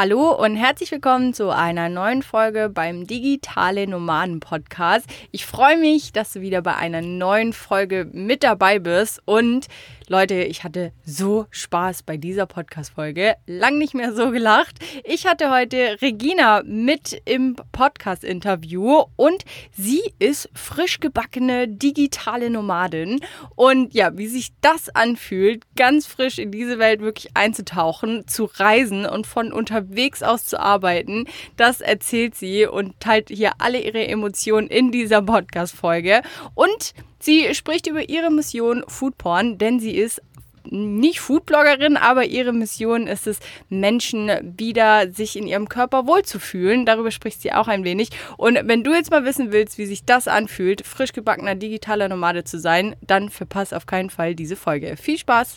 Hallo und herzlich willkommen zu einer neuen Folge beim Digitale Nomaden Podcast. Ich freue mich, dass du wieder bei einer neuen Folge mit dabei bist und Leute, ich hatte so Spaß bei dieser Podcast-Folge. Lang nicht mehr so gelacht. Ich hatte heute Regina mit im Podcast-Interview und sie ist frisch gebackene digitale Nomadin. Und ja, wie sich das anfühlt, ganz frisch in diese Welt wirklich einzutauchen, zu reisen und von unterwegs aus zu arbeiten, das erzählt sie und teilt hier alle ihre Emotionen in dieser Podcast-Folge. Und Sie spricht über ihre Mission Foodporn, denn sie ist nicht Foodbloggerin, aber ihre Mission ist es, Menschen wieder sich in ihrem Körper wohlzufühlen. Darüber spricht sie auch ein wenig. Und wenn du jetzt mal wissen willst, wie sich das anfühlt, frisch gebackener digitaler Nomade zu sein, dann verpass auf keinen Fall diese Folge. Viel Spaß!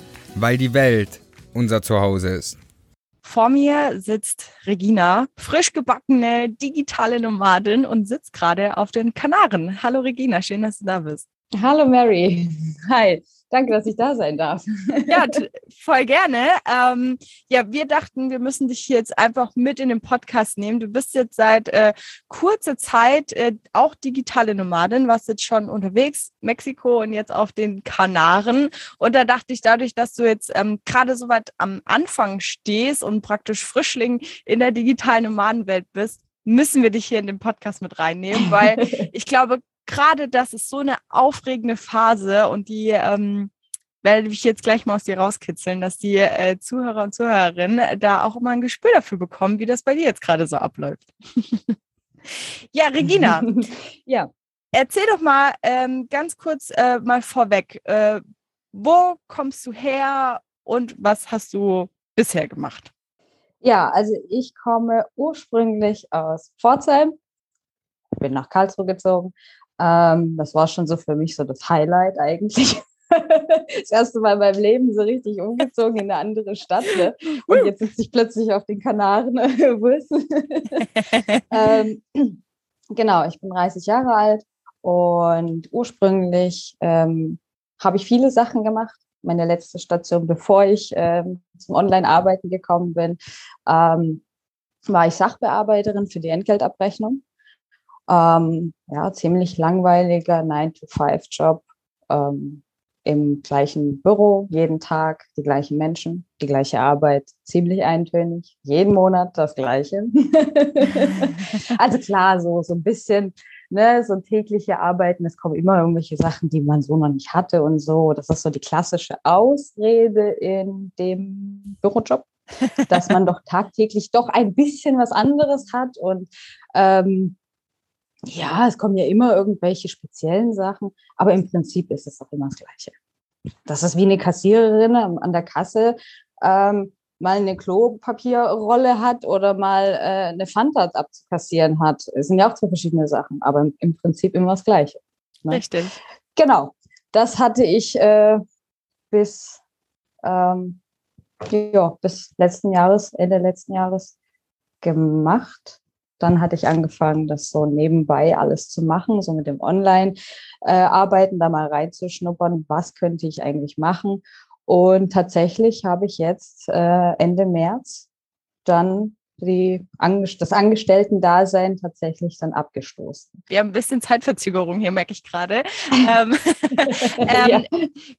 weil die Welt unser Zuhause ist. Vor mir sitzt Regina, frisch gebackene digitale Nomadin und sitzt gerade auf den Kanaren. Hallo Regina, schön, dass du da bist. Hallo Mary. Hi. Danke, dass ich da sein darf. Ja, voll gerne. Ähm, ja, wir dachten, wir müssen dich hier jetzt einfach mit in den Podcast nehmen. Du bist jetzt seit äh, kurzer Zeit äh, auch digitale Nomadin, warst jetzt schon unterwegs, Mexiko und jetzt auf den Kanaren. Und da dachte ich, dadurch, dass du jetzt ähm, gerade so weit am Anfang stehst und praktisch Frischling in der digitalen Nomadenwelt bist, müssen wir dich hier in den Podcast mit reinnehmen, weil ich glaube, gerade das ist so eine aufregende Phase und die ähm, werde ich jetzt gleich mal aus dir rauskitzeln, dass die äh, Zuhörer und Zuhörerinnen da auch immer ein Gespür dafür bekommen, wie das bei dir jetzt gerade so abläuft. ja, Regina. ja. Erzähl doch mal ähm, ganz kurz äh, mal vorweg, äh, wo kommst du her und was hast du bisher gemacht? Ja, also ich komme ursprünglich aus Pforzheim, bin nach Karlsruhe gezogen, ähm, das war schon so für mich so das Highlight eigentlich. das erste Mal in meinem Leben so richtig umgezogen in eine andere Stadt. Ne? Und jetzt sitze ich plötzlich auf den Kanaren. ähm, genau, ich bin 30 Jahre alt und ursprünglich ähm, habe ich viele Sachen gemacht. Meine letzte Station, bevor ich ähm, zum Online-Arbeiten gekommen bin, ähm, war ich Sachbearbeiterin für die Entgeltabrechnung. Ähm, ja, ziemlich langweiliger 9-to-5-Job ähm, im gleichen Büro, jeden Tag die gleichen Menschen, die gleiche Arbeit, ziemlich eintönig, jeden Monat das Gleiche. also klar, so, so ein bisschen, ne, so tägliche Arbeiten, es kommen immer irgendwelche Sachen, die man so noch nicht hatte und so. Das ist so die klassische Ausrede in dem Bürojob, dass man doch tagtäglich doch ein bisschen was anderes hat und ähm, ja, es kommen ja immer irgendwelche speziellen Sachen, aber im Prinzip ist es auch immer das Gleiche. Das ist wie eine Kassiererin an der Kasse ähm, mal eine Klopapierrolle hat oder mal äh, eine Fanta abzukassieren hat. Es sind ja auch zwei verschiedene Sachen, aber im, im Prinzip immer das Gleiche. Ne? Richtig. Genau. Das hatte ich äh, bis, ähm, ja, bis letzten Jahres, Ende letzten Jahres gemacht. Dann hatte ich angefangen, das so nebenbei alles zu machen, so mit dem Online-Arbeiten, da mal reinzuschnuppern, was könnte ich eigentlich machen. Und tatsächlich habe ich jetzt äh, Ende März dann die, das Angestellten-Dasein tatsächlich dann abgestoßen. Wir haben ein bisschen Zeitverzögerung hier, merke ich gerade. ähm, ähm, ja.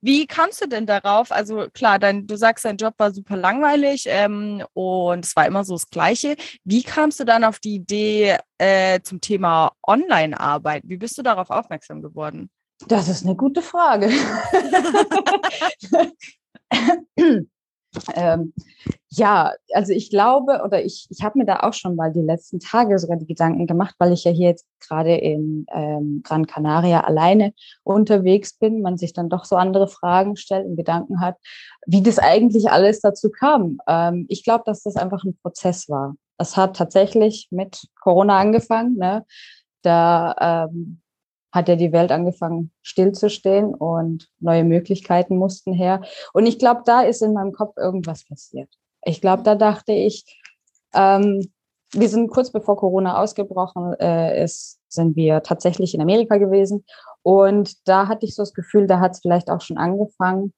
Wie kamst du denn darauf? Also klar, dein, du sagst, dein Job war super langweilig ähm, und es war immer so das Gleiche. Wie kamst du dann auf die Idee äh, zum Thema Online-Arbeit? Wie bist du darauf aufmerksam geworden? Das ist eine gute Frage. Ähm, ja, also ich glaube oder ich, ich habe mir da auch schon mal die letzten Tage sogar die Gedanken gemacht, weil ich ja hier jetzt gerade in ähm, Gran Canaria alleine unterwegs bin, man sich dann doch so andere Fragen stellt und Gedanken hat, wie das eigentlich alles dazu kam. Ähm, ich glaube, dass das einfach ein Prozess war. Es hat tatsächlich mit Corona angefangen. Ne? Da ähm, hat ja die Welt angefangen stillzustehen und neue Möglichkeiten mussten her. Und ich glaube, da ist in meinem Kopf irgendwas passiert. Ich glaube, da dachte ich, ähm, wir sind kurz bevor Corona ausgebrochen äh, ist, sind wir tatsächlich in Amerika gewesen. Und da hatte ich so das Gefühl, da hat es vielleicht auch schon angefangen.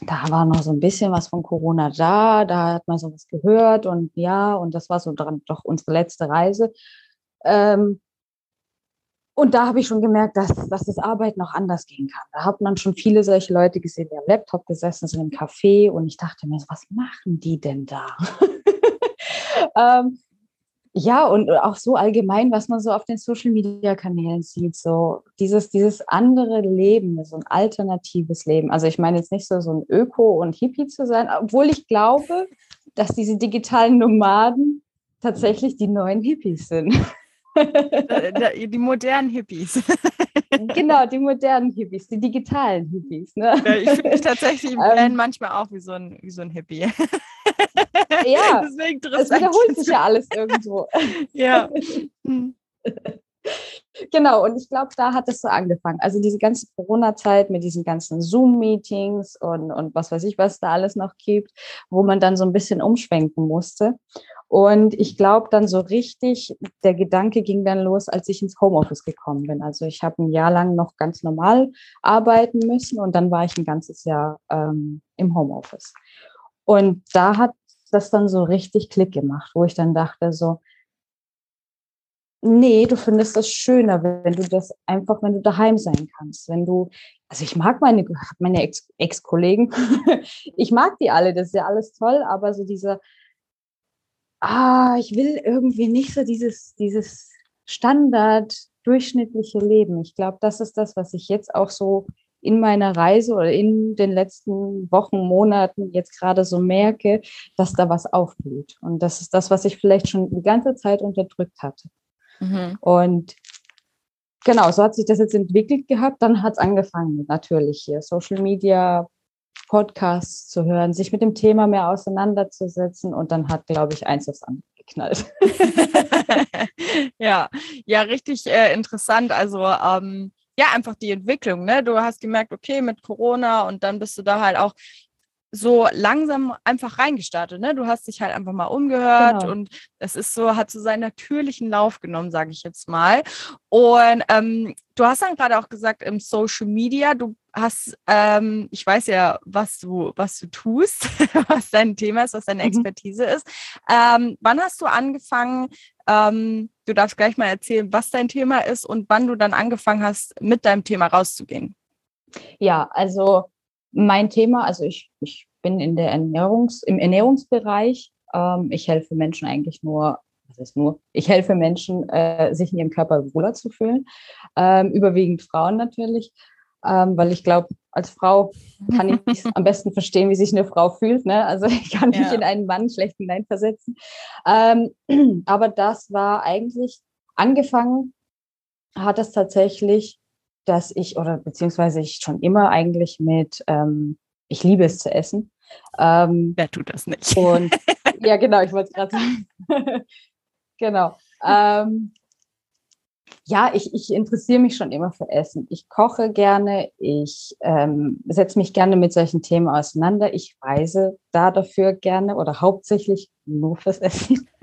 Da war noch so ein bisschen was von Corona da, da hat man sowas gehört und ja, und das war so dran, doch unsere letzte Reise. Ähm, und da habe ich schon gemerkt, dass, dass das Arbeiten auch anders gehen kann. Da hat man schon viele solche Leute gesehen, die am Laptop gesessen sind im Café und ich dachte mir, was machen die denn da? ähm, ja, und auch so allgemein, was man so auf den Social Media Kanälen sieht, so dieses, dieses andere Leben, so ein alternatives Leben. Also ich meine jetzt nicht so, so ein Öko und Hippie zu sein, obwohl ich glaube, dass diese digitalen Nomaden tatsächlich die neuen Hippies sind. die modernen Hippies. genau, die modernen Hippies, die digitalen Hippies. Ne? Ja, ich fühle mich tatsächlich im ähm, manchmal auch wie so ein, wie so ein Hippie. ja, Deswegen es wiederholt sich ja alles irgendwo. ja. Genau, und ich glaube, da hat es so angefangen. Also diese ganze Corona-Zeit mit diesen ganzen Zoom-Meetings und, und was weiß ich, was da alles noch gibt, wo man dann so ein bisschen umschwenken musste. Und ich glaube dann so richtig, der Gedanke ging dann los, als ich ins Homeoffice gekommen bin. Also ich habe ein Jahr lang noch ganz normal arbeiten müssen und dann war ich ein ganzes Jahr ähm, im Homeoffice. Und da hat das dann so richtig Klick gemacht, wo ich dann dachte so, nee, du findest das schöner, wenn du das einfach, wenn du daheim sein kannst, wenn du, also ich mag meine, meine Ex-Kollegen, ich mag die alle, das ist ja alles toll, aber so dieser, ah, ich will irgendwie nicht so dieses, dieses Standard durchschnittliche Leben. Ich glaube, das ist das, was ich jetzt auch so in meiner Reise oder in den letzten Wochen, Monaten jetzt gerade so merke, dass da was aufblüht. Und das ist das, was ich vielleicht schon die ganze Zeit unterdrückt hatte. Mhm. Und genau, so hat sich das jetzt entwickelt gehabt. Dann hat es angefangen, natürlich hier Social Media, Podcasts zu hören, sich mit dem Thema mehr auseinanderzusetzen und dann hat, glaube ich, eins aufs andere geknallt. ja, ja, richtig äh, interessant. Also ähm, ja, einfach die Entwicklung. Ne? Du hast gemerkt, okay, mit Corona und dann bist du da halt auch so langsam einfach reingestartet. Ne? Du hast dich halt einfach mal umgehört genau. und es ist so, hat so seinen natürlichen Lauf genommen, sage ich jetzt mal. Und ähm, du hast dann gerade auch gesagt, im Social Media, du hast, ähm, ich weiß ja, was du, was du tust, was dein Thema ist, was deine mhm. Expertise ist. Ähm, wann hast du angefangen, ähm, du darfst gleich mal erzählen, was dein Thema ist und wann du dann angefangen hast, mit deinem Thema rauszugehen? Ja, also mein Thema, also ich, ich bin in der Ernährungs, im Ernährungsbereich. Ähm, ich helfe Menschen eigentlich nur, was ist nur, ich helfe Menschen, äh, sich in ihrem Körper wohler zu fühlen. Ähm, überwiegend Frauen natürlich, ähm, weil ich glaube, als Frau kann ich am besten verstehen, wie sich eine Frau fühlt. Ne? Also ich kann mich ja. in einen Mann schlecht hineinversetzen. Ähm, aber das war eigentlich angefangen, hat es tatsächlich dass ich, oder beziehungsweise ich schon immer eigentlich mit, ähm, ich liebe es zu essen. Ähm, Wer tut das nicht? Und ja, genau, ich wollte es gerade sagen. genau. Ähm, ja, ich, ich interessiere mich schon immer für Essen. Ich koche gerne, ich ähm, setze mich gerne mit solchen Themen auseinander. Ich reise da dafür gerne oder hauptsächlich nur fürs Essen.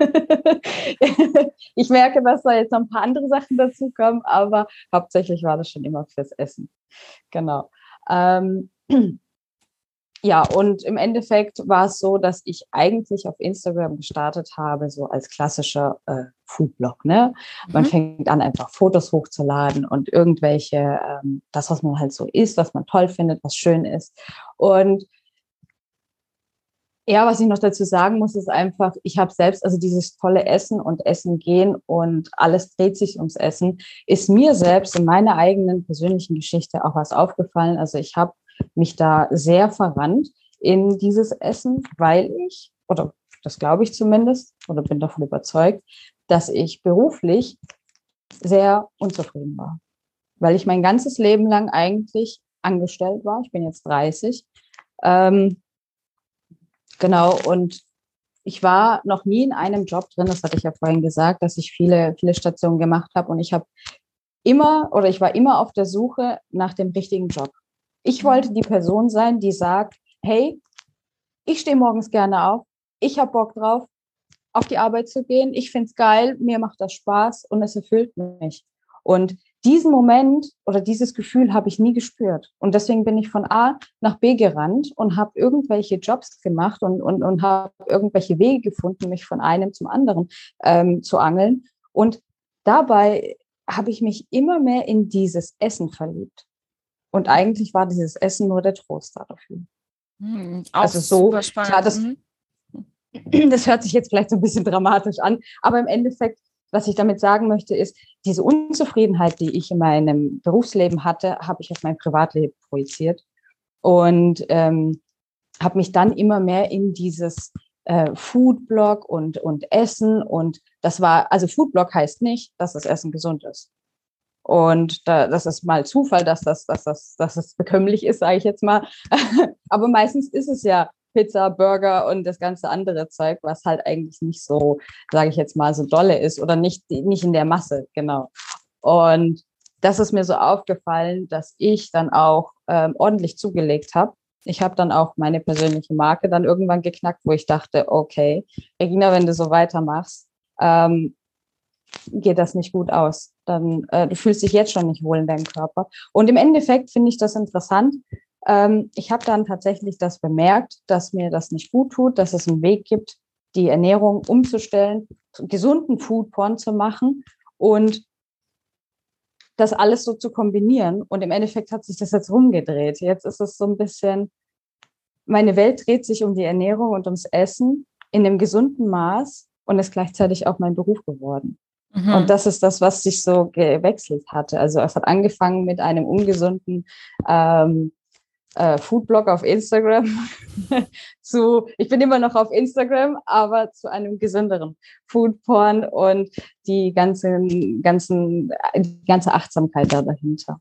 ich merke, dass da jetzt noch ein paar andere Sachen dazu kommen, aber hauptsächlich war das schon immer fürs Essen. Genau. Ähm, ja, und im Endeffekt war es so, dass ich eigentlich auf Instagram gestartet habe, so als klassischer äh, Foodblog. Ne? Man mhm. fängt an, einfach Fotos hochzuladen und irgendwelche, ähm, das, was man halt so isst, was man toll findet, was schön ist. Und ja, was ich noch dazu sagen muss, ist einfach, ich habe selbst, also dieses tolle Essen und Essen gehen und alles dreht sich ums Essen, ist mir selbst in meiner eigenen persönlichen Geschichte auch was aufgefallen. Also ich habe mich da sehr verrannt in dieses Essen, weil ich, oder das glaube ich zumindest, oder bin davon überzeugt, dass ich beruflich sehr unzufrieden war. Weil ich mein ganzes Leben lang eigentlich angestellt war. Ich bin jetzt 30. Ähm, genau, und ich war noch nie in einem Job drin, das hatte ich ja vorhin gesagt, dass ich viele, viele Stationen gemacht habe und ich habe immer oder ich war immer auf der Suche nach dem richtigen Job. Ich wollte die Person sein, die sagt, hey, ich stehe morgens gerne auf, ich habe Bock drauf, auf die Arbeit zu gehen, ich finde es geil, mir macht das Spaß und es erfüllt mich. Und diesen Moment oder dieses Gefühl habe ich nie gespürt. Und deswegen bin ich von A nach B gerannt und habe irgendwelche Jobs gemacht und, und, und habe irgendwelche Wege gefunden, mich von einem zum anderen ähm, zu angeln. Und dabei habe ich mich immer mehr in dieses Essen verliebt. Und eigentlich war dieses Essen nur der Trost dafür. Hm, also so, klar, das, mhm. das hört sich jetzt vielleicht so ein bisschen dramatisch an, aber im Endeffekt was ich damit sagen möchte, ist, diese Unzufriedenheit, die ich in meinem Berufsleben hatte, habe ich auf mein Privatleben projiziert und ähm, habe mich dann immer mehr in dieses äh, Foodblog und, und Essen und das war, also Foodblog heißt nicht, dass das Essen gesund ist. Und da, das ist mal Zufall, dass das, dass das, dass das bekömmlich ist, sage ich jetzt mal. Aber meistens ist es ja Pizza, Burger und das ganze andere Zeug, was halt eigentlich nicht so, sage ich jetzt mal, so dolle ist oder nicht, nicht in der Masse, genau. Und das ist mir so aufgefallen, dass ich dann auch ähm, ordentlich zugelegt habe. Ich habe dann auch meine persönliche Marke dann irgendwann geknackt, wo ich dachte, okay, Regina, wenn du so weitermachst, ähm, geht das nicht gut aus. Dann äh, du fühlst dich jetzt schon nicht wohl in deinem Körper. Und im Endeffekt finde ich das interessant, ähm, ich habe dann tatsächlich das bemerkt, dass mir das nicht gut tut, dass es einen Weg gibt, die Ernährung umzustellen, gesunden Foodporn zu machen und das alles so zu kombinieren. Und im Endeffekt hat sich das jetzt rumgedreht. Jetzt ist es so ein bisschen, meine Welt dreht sich um die Ernährung und ums Essen in einem gesunden Maß und ist gleichzeitig auch mein Beruf geworden. Mhm. Und das ist das, was sich so gewechselt hatte. Also es hat angefangen mit einem ungesunden ähm, äh, Foodblog auf Instagram zu, ich bin immer noch auf Instagram, aber zu einem gesünderen Foodporn und die ganzen, ganzen, die ganze Achtsamkeit da dahinter.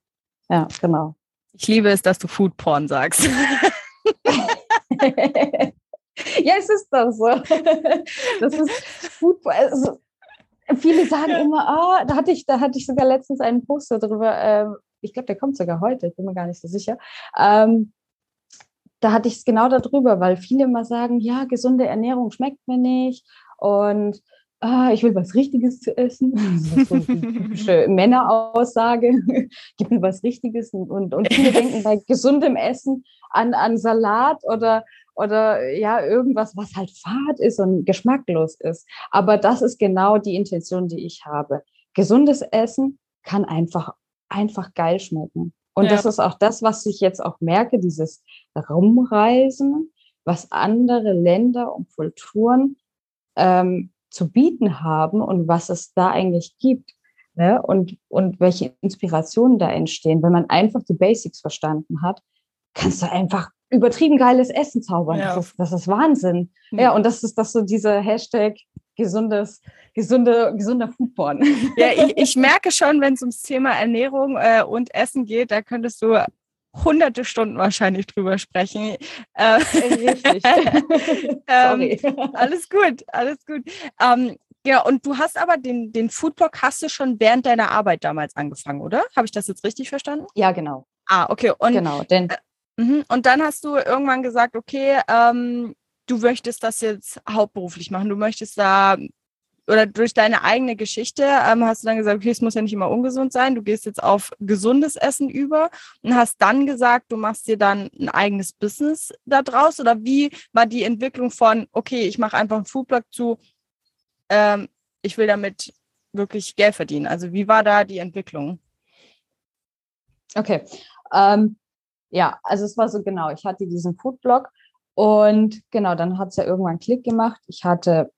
Ja, genau. Ich liebe es, dass du Foodporn sagst. ja, es ist doch so. Das ist Foodporn. Also, viele sagen immer, ah, da hatte ich, da hatte ich sogar letztens einen Post darüber, äh, ich glaube, der kommt sogar heute, ich bin mir gar nicht so sicher. Ähm, da hatte ich es genau darüber, weil viele immer sagen, ja, gesunde Ernährung schmeckt mir nicht und ah, ich will was Richtiges zu essen. Das ist so eine typische Männeraussage. Gib mir was Richtiges. Und, und viele denken bei gesundem Essen an, an Salat oder, oder ja, irgendwas, was halt fad ist und geschmacklos ist. Aber das ist genau die Intention, die ich habe. Gesundes Essen kann einfach einfach geil schmecken. Und ja. das ist auch das, was ich jetzt auch merke, dieses Rumreisen, was andere Länder und Kulturen ähm, zu bieten haben und was es da eigentlich gibt. Ne? Und, und welche Inspirationen da entstehen. Wenn man einfach die Basics verstanden hat, kannst du einfach übertrieben geiles Essen zaubern. Ja. Das, ist, das ist Wahnsinn. Mhm. Ja, und das ist das so dieser Hashtag gesundes, gesunde, gesunder Foodporn. Ja, ich, ich merke schon, wenn es ums Thema Ernährung äh, und Essen geht, da könntest du hunderte Stunden wahrscheinlich drüber sprechen. Äh, Richtig. ähm, alles gut, alles gut. Ähm, ja, und du hast aber den, den Foodblog hast du schon während deiner Arbeit damals angefangen, oder? Habe ich das jetzt richtig verstanden? Ja, genau. Ah, okay. Und, genau, denn äh, mhm. und dann hast du irgendwann gesagt, okay, ähm, du möchtest das jetzt hauptberuflich machen, du möchtest da oder durch deine eigene Geschichte ähm, hast du dann gesagt, okay, es muss ja nicht immer ungesund sein, du gehst jetzt auf gesundes Essen über und hast dann gesagt, du machst dir dann ein eigenes Business da draus oder wie war die Entwicklung von, okay, ich mache einfach einen Foodblog zu, ähm, ich will damit wirklich Geld verdienen. Also wie war da die Entwicklung? Okay, ähm, ja, also es war so genau, ich hatte diesen Foodblog und genau, dann hat es ja irgendwann Klick gemacht. Ich hatte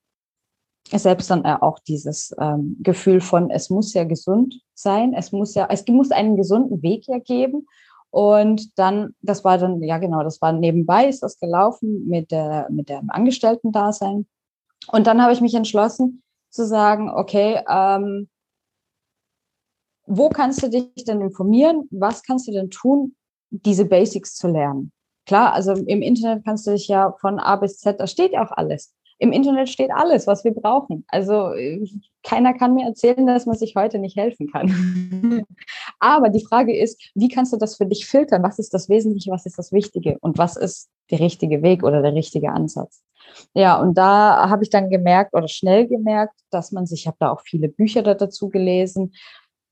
selbst dann auch dieses ähm, Gefühl von, es muss ja gesund sein, es muss ja, es muss einen gesunden Weg ja geben. Und dann, das war dann, ja genau, das war nebenbei, ist das gelaufen mit der, mit dem Angestellten-Dasein. Und dann habe ich mich entschlossen zu sagen, okay, ähm, wo kannst du dich denn informieren? Was kannst du denn tun, diese Basics zu lernen? Klar, also im Internet kannst du dich ja von A bis Z, da steht ja auch alles. Im Internet steht alles, was wir brauchen. Also keiner kann mir erzählen, dass man sich heute nicht helfen kann. Aber die Frage ist, wie kannst du das für dich filtern? Was ist das Wesentliche, was ist das Wichtige und was ist der richtige Weg oder der richtige Ansatz? Ja, und da habe ich dann gemerkt oder schnell gemerkt, dass man sich, ich habe da auch viele Bücher dazu gelesen,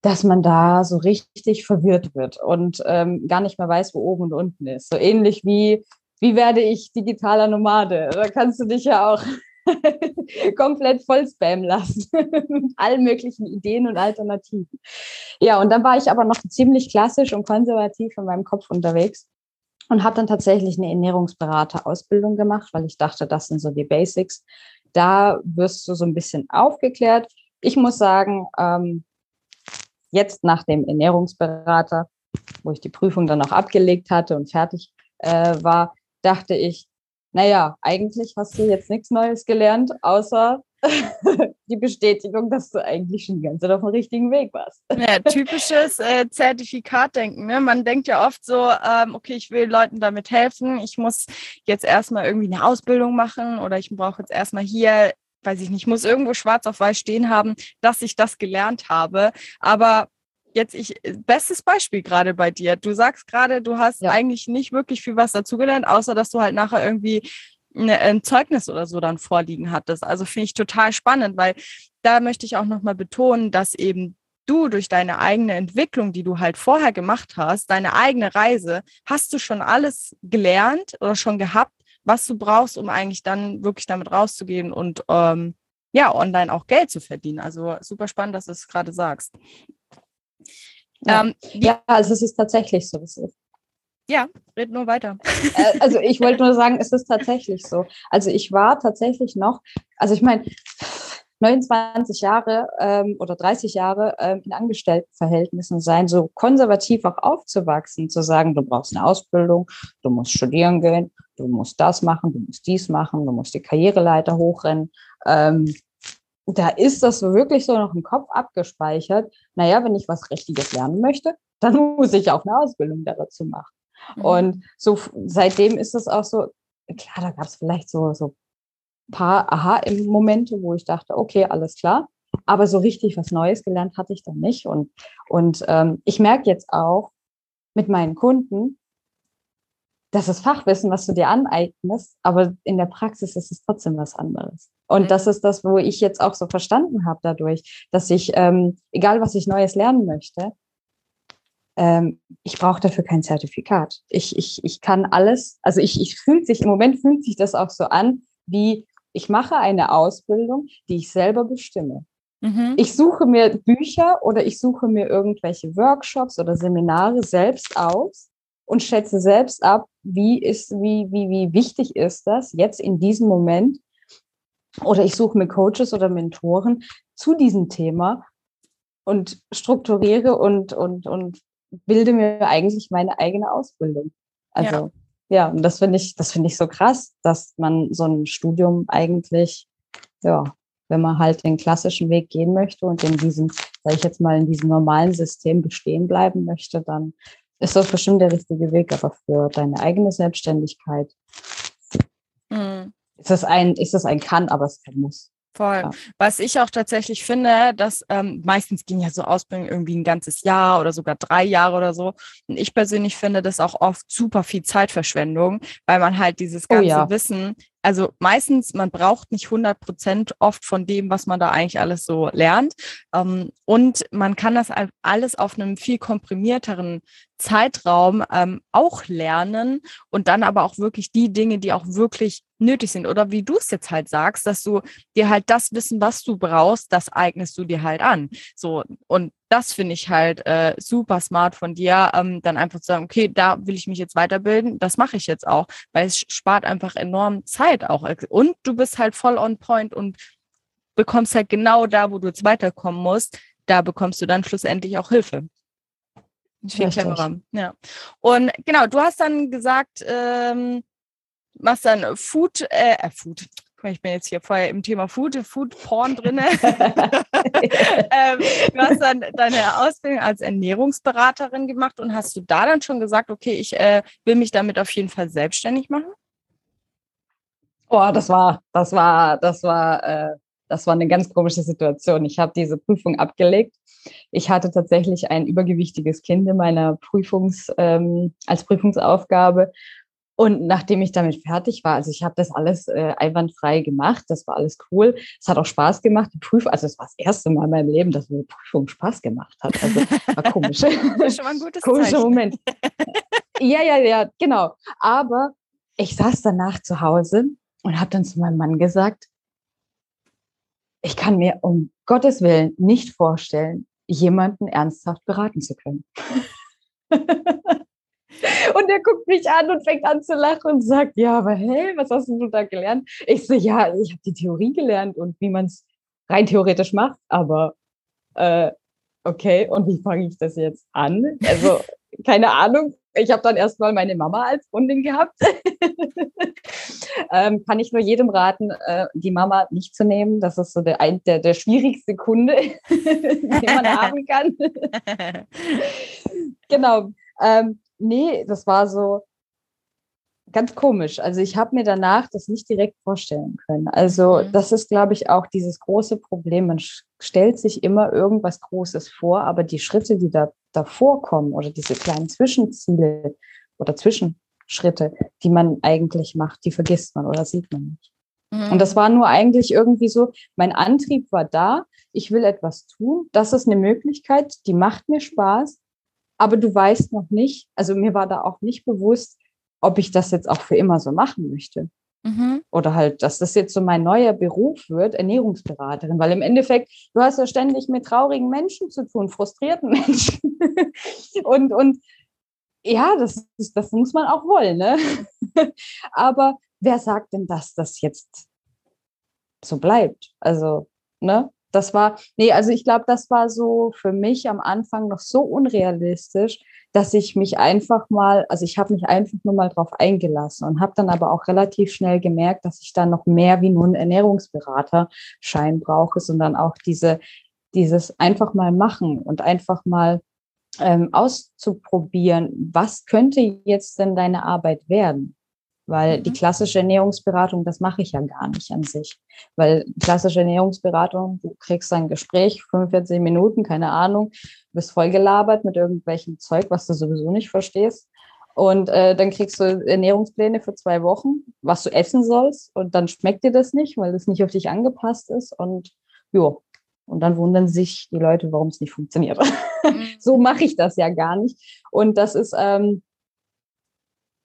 dass man da so richtig verwirrt wird und ähm, gar nicht mehr weiß, wo oben und unten ist. So ähnlich wie wie werde ich digitaler Nomade? Da kannst du dich ja auch komplett voll spammen lassen mit allen möglichen Ideen und Alternativen. Ja, und dann war ich aber noch ziemlich klassisch und konservativ in meinem Kopf unterwegs und habe dann tatsächlich eine Ernährungsberater-Ausbildung gemacht, weil ich dachte, das sind so die Basics. Da wirst du so ein bisschen aufgeklärt. Ich muss sagen, ähm, jetzt nach dem Ernährungsberater, wo ich die Prüfung dann auch abgelegt hatte und fertig äh, war, dachte ich, naja, eigentlich hast du jetzt nichts Neues gelernt, außer die Bestätigung, dass du eigentlich schon die ganze Zeit auf dem richtigen Weg warst. Ja, typisches äh, Zertifikatdenken. Ne? Man denkt ja oft so, ähm, okay, ich will Leuten damit helfen, ich muss jetzt erstmal irgendwie eine Ausbildung machen oder ich brauche jetzt erstmal hier, weiß ich nicht, muss irgendwo schwarz auf weiß stehen haben, dass ich das gelernt habe. Aber jetzt ich, bestes Beispiel gerade bei dir. Du sagst gerade, du hast ja. eigentlich nicht wirklich viel was dazugelernt, außer dass du halt nachher irgendwie eine, ein Zeugnis oder so dann vorliegen hattest. Also finde ich total spannend, weil da möchte ich auch nochmal betonen, dass eben du durch deine eigene Entwicklung, die du halt vorher gemacht hast, deine eigene Reise, hast du schon alles gelernt oder schon gehabt, was du brauchst, um eigentlich dann wirklich damit rauszugehen und ähm, ja, online auch Geld zu verdienen. Also super spannend, dass du es gerade sagst. Ja, ähm, ja also es ist tatsächlich so. Ja, red nur weiter. Äh, also ich wollte nur sagen, es ist tatsächlich so. Also ich war tatsächlich noch, also ich meine, 29 Jahre ähm, oder 30 Jahre ähm, in Angestelltenverhältnissen sein, so konservativ auch aufzuwachsen, zu sagen, du brauchst eine Ausbildung, du musst studieren gehen, du musst das machen, du musst dies machen, du musst die Karriereleiter hochrennen. Ähm, da ist das wirklich so noch im Kopf abgespeichert. Naja, wenn ich was Richtiges lernen möchte, dann muss ich auch eine Ausbildung dazu machen. Mhm. Und so seitdem ist es auch so, klar, da gab es vielleicht so, so paar Aha-Momente, wo ich dachte, okay, alles klar. Aber so richtig was Neues gelernt hatte ich dann nicht. Und, und ähm, ich merke jetzt auch mit meinen Kunden, das ist Fachwissen, was du dir aneignest, aber in der Praxis ist es trotzdem was anderes. Und mhm. das ist das, wo ich jetzt auch so verstanden habe dadurch, dass ich, ähm, egal was ich Neues lernen möchte, ähm, ich brauche dafür kein Zertifikat. Ich, ich, ich kann alles, also ich, ich fühlt sich, im Moment fühlt sich das auch so an, wie ich mache eine Ausbildung, die ich selber bestimme. Mhm. Ich suche mir Bücher oder ich suche mir irgendwelche Workshops oder Seminare selbst aus und schätze selbst ab, wie ist, wie, wie, wie wichtig ist das jetzt in diesem Moment. Oder ich suche mir Coaches oder Mentoren zu diesem Thema und strukturiere und, und, und bilde mir eigentlich meine eigene Ausbildung. Also, ja, ja und das finde ich, das finde ich so krass, dass man so ein Studium eigentlich, ja, wenn man halt den klassischen Weg gehen möchte und in diesem, sage ich jetzt mal, in diesem normalen System bestehen bleiben möchte, dann ist das bestimmt der richtige Weg, aber für deine eigene Selbstständigkeit mhm. ist das ein, ist das ein Kann, aber es kein Muss. Voll. Ja. Was ich auch tatsächlich finde, dass ähm, meistens gehen ja so Ausbildungen irgendwie ein ganzes Jahr oder sogar drei Jahre oder so. Und ich persönlich finde das auch oft super viel Zeitverschwendung, weil man halt dieses oh ganze oh ja. Wissen also meistens, man braucht nicht 100 Prozent oft von dem, was man da eigentlich alles so lernt. Ähm, und man kann das alles auf einem viel komprimierteren Zeitraum ähm, auch lernen und dann aber auch wirklich die Dinge, die auch wirklich nötig sind. Oder wie du es jetzt halt sagst, dass du dir halt das Wissen, was du brauchst, das eignest du dir halt an. So, und das finde ich halt äh, super smart von dir, ähm, dann einfach zu sagen, okay, da will ich mich jetzt weiterbilden, das mache ich jetzt auch, weil es spart einfach enorm Zeit auch. Und du bist halt voll on point und bekommst halt genau da, wo du jetzt weiterkommen musst, da bekommst du dann schlussendlich auch Hilfe. Viel cleverer. Ja. Und genau, du hast dann gesagt, ähm, machst dann Food, äh, äh Food. Ich bin jetzt hier vorher im Thema Food, Food Porn drin. ähm, du hast dann deine Ausbildung als Ernährungsberaterin gemacht und hast du da dann schon gesagt, okay, ich äh, will mich damit auf jeden Fall selbstständig machen? Oh, das war, das war, das war, äh, das war eine ganz komische Situation. Ich habe diese Prüfung abgelegt. Ich hatte tatsächlich ein übergewichtiges Kind in meiner Prüfungs, ähm, als Prüfungsaufgabe. Und nachdem ich damit fertig war, also ich habe das alles äh, einwandfrei gemacht, das war alles cool. Es hat auch Spaß gemacht. Die Prüfung, also es war das erste Mal in meinem Leben, dass eine Prüfung Spaß gemacht hat. Also war komisch. Das ist schon mal ein gutes Komischer Zeichen. Moment. ja, ja, ja, genau. Aber ich saß danach zu Hause und habe dann zu meinem Mann gesagt, ich kann mir um Gottes Willen nicht vorstellen, jemanden ernsthaft beraten zu können. und er guckt mich an und fängt an zu lachen und sagt, ja, aber hey, was hast du da gelernt? Ich so, ja, ich habe die Theorie gelernt und wie man es rein theoretisch macht, aber äh, okay, und wie fange ich das jetzt an? Also, keine Ahnung. Ich habe dann erstmal meine Mama als Kundin gehabt. ähm, kann ich nur jedem raten, äh, die Mama nicht zu nehmen. Das ist so der, ein, der, der schwierigste Kunde, den man haben kann. genau. Ähm, nee, das war so ganz komisch. Also ich habe mir danach das nicht direkt vorstellen können. Also Mhm. das ist, glaube ich, auch dieses große Problem. Man stellt sich immer irgendwas Großes vor, aber die Schritte, die da davor kommen oder diese kleinen Zwischenziele oder Zwischenschritte, die man eigentlich macht, die vergisst man oder sieht man nicht. Und das war nur eigentlich irgendwie so, mein Antrieb war da, ich will etwas tun, das ist eine Möglichkeit, die macht mir Spaß, aber du weißt noch nicht, also mir war da auch nicht bewusst, ob ich das jetzt auch für immer so machen möchte. Mhm. Oder halt, dass das jetzt so mein neuer Beruf wird, Ernährungsberaterin, weil im Endeffekt, du hast ja ständig mit traurigen Menschen zu tun, frustrierten Menschen. und, und ja, das, ist, das muss man auch wollen, ne? Aber wer sagt denn, dass das jetzt so bleibt? Also, ne? Das war, nee, also ich glaube, das war so für mich am Anfang noch so unrealistisch, dass ich mich einfach mal, also ich habe mich einfach nur mal drauf eingelassen und habe dann aber auch relativ schnell gemerkt, dass ich da noch mehr wie nur einen Ernährungsberaterschein brauche, sondern auch diese, dieses einfach mal machen und einfach mal ähm, auszuprobieren, was könnte jetzt denn deine Arbeit werden? Weil die Mhm. klassische Ernährungsberatung, das mache ich ja gar nicht an sich. Weil klassische Ernährungsberatung, du kriegst ein Gespräch, 45 Minuten, keine Ahnung, bist voll gelabert mit irgendwelchem Zeug, was du sowieso nicht verstehst. Und äh, dann kriegst du Ernährungspläne für zwei Wochen, was du essen sollst. Und dann schmeckt dir das nicht, weil das nicht auf dich angepasst ist. Und ja, und dann wundern sich die Leute, warum es nicht funktioniert. Mhm. so mache ich das ja gar nicht. Und das ist, ähm,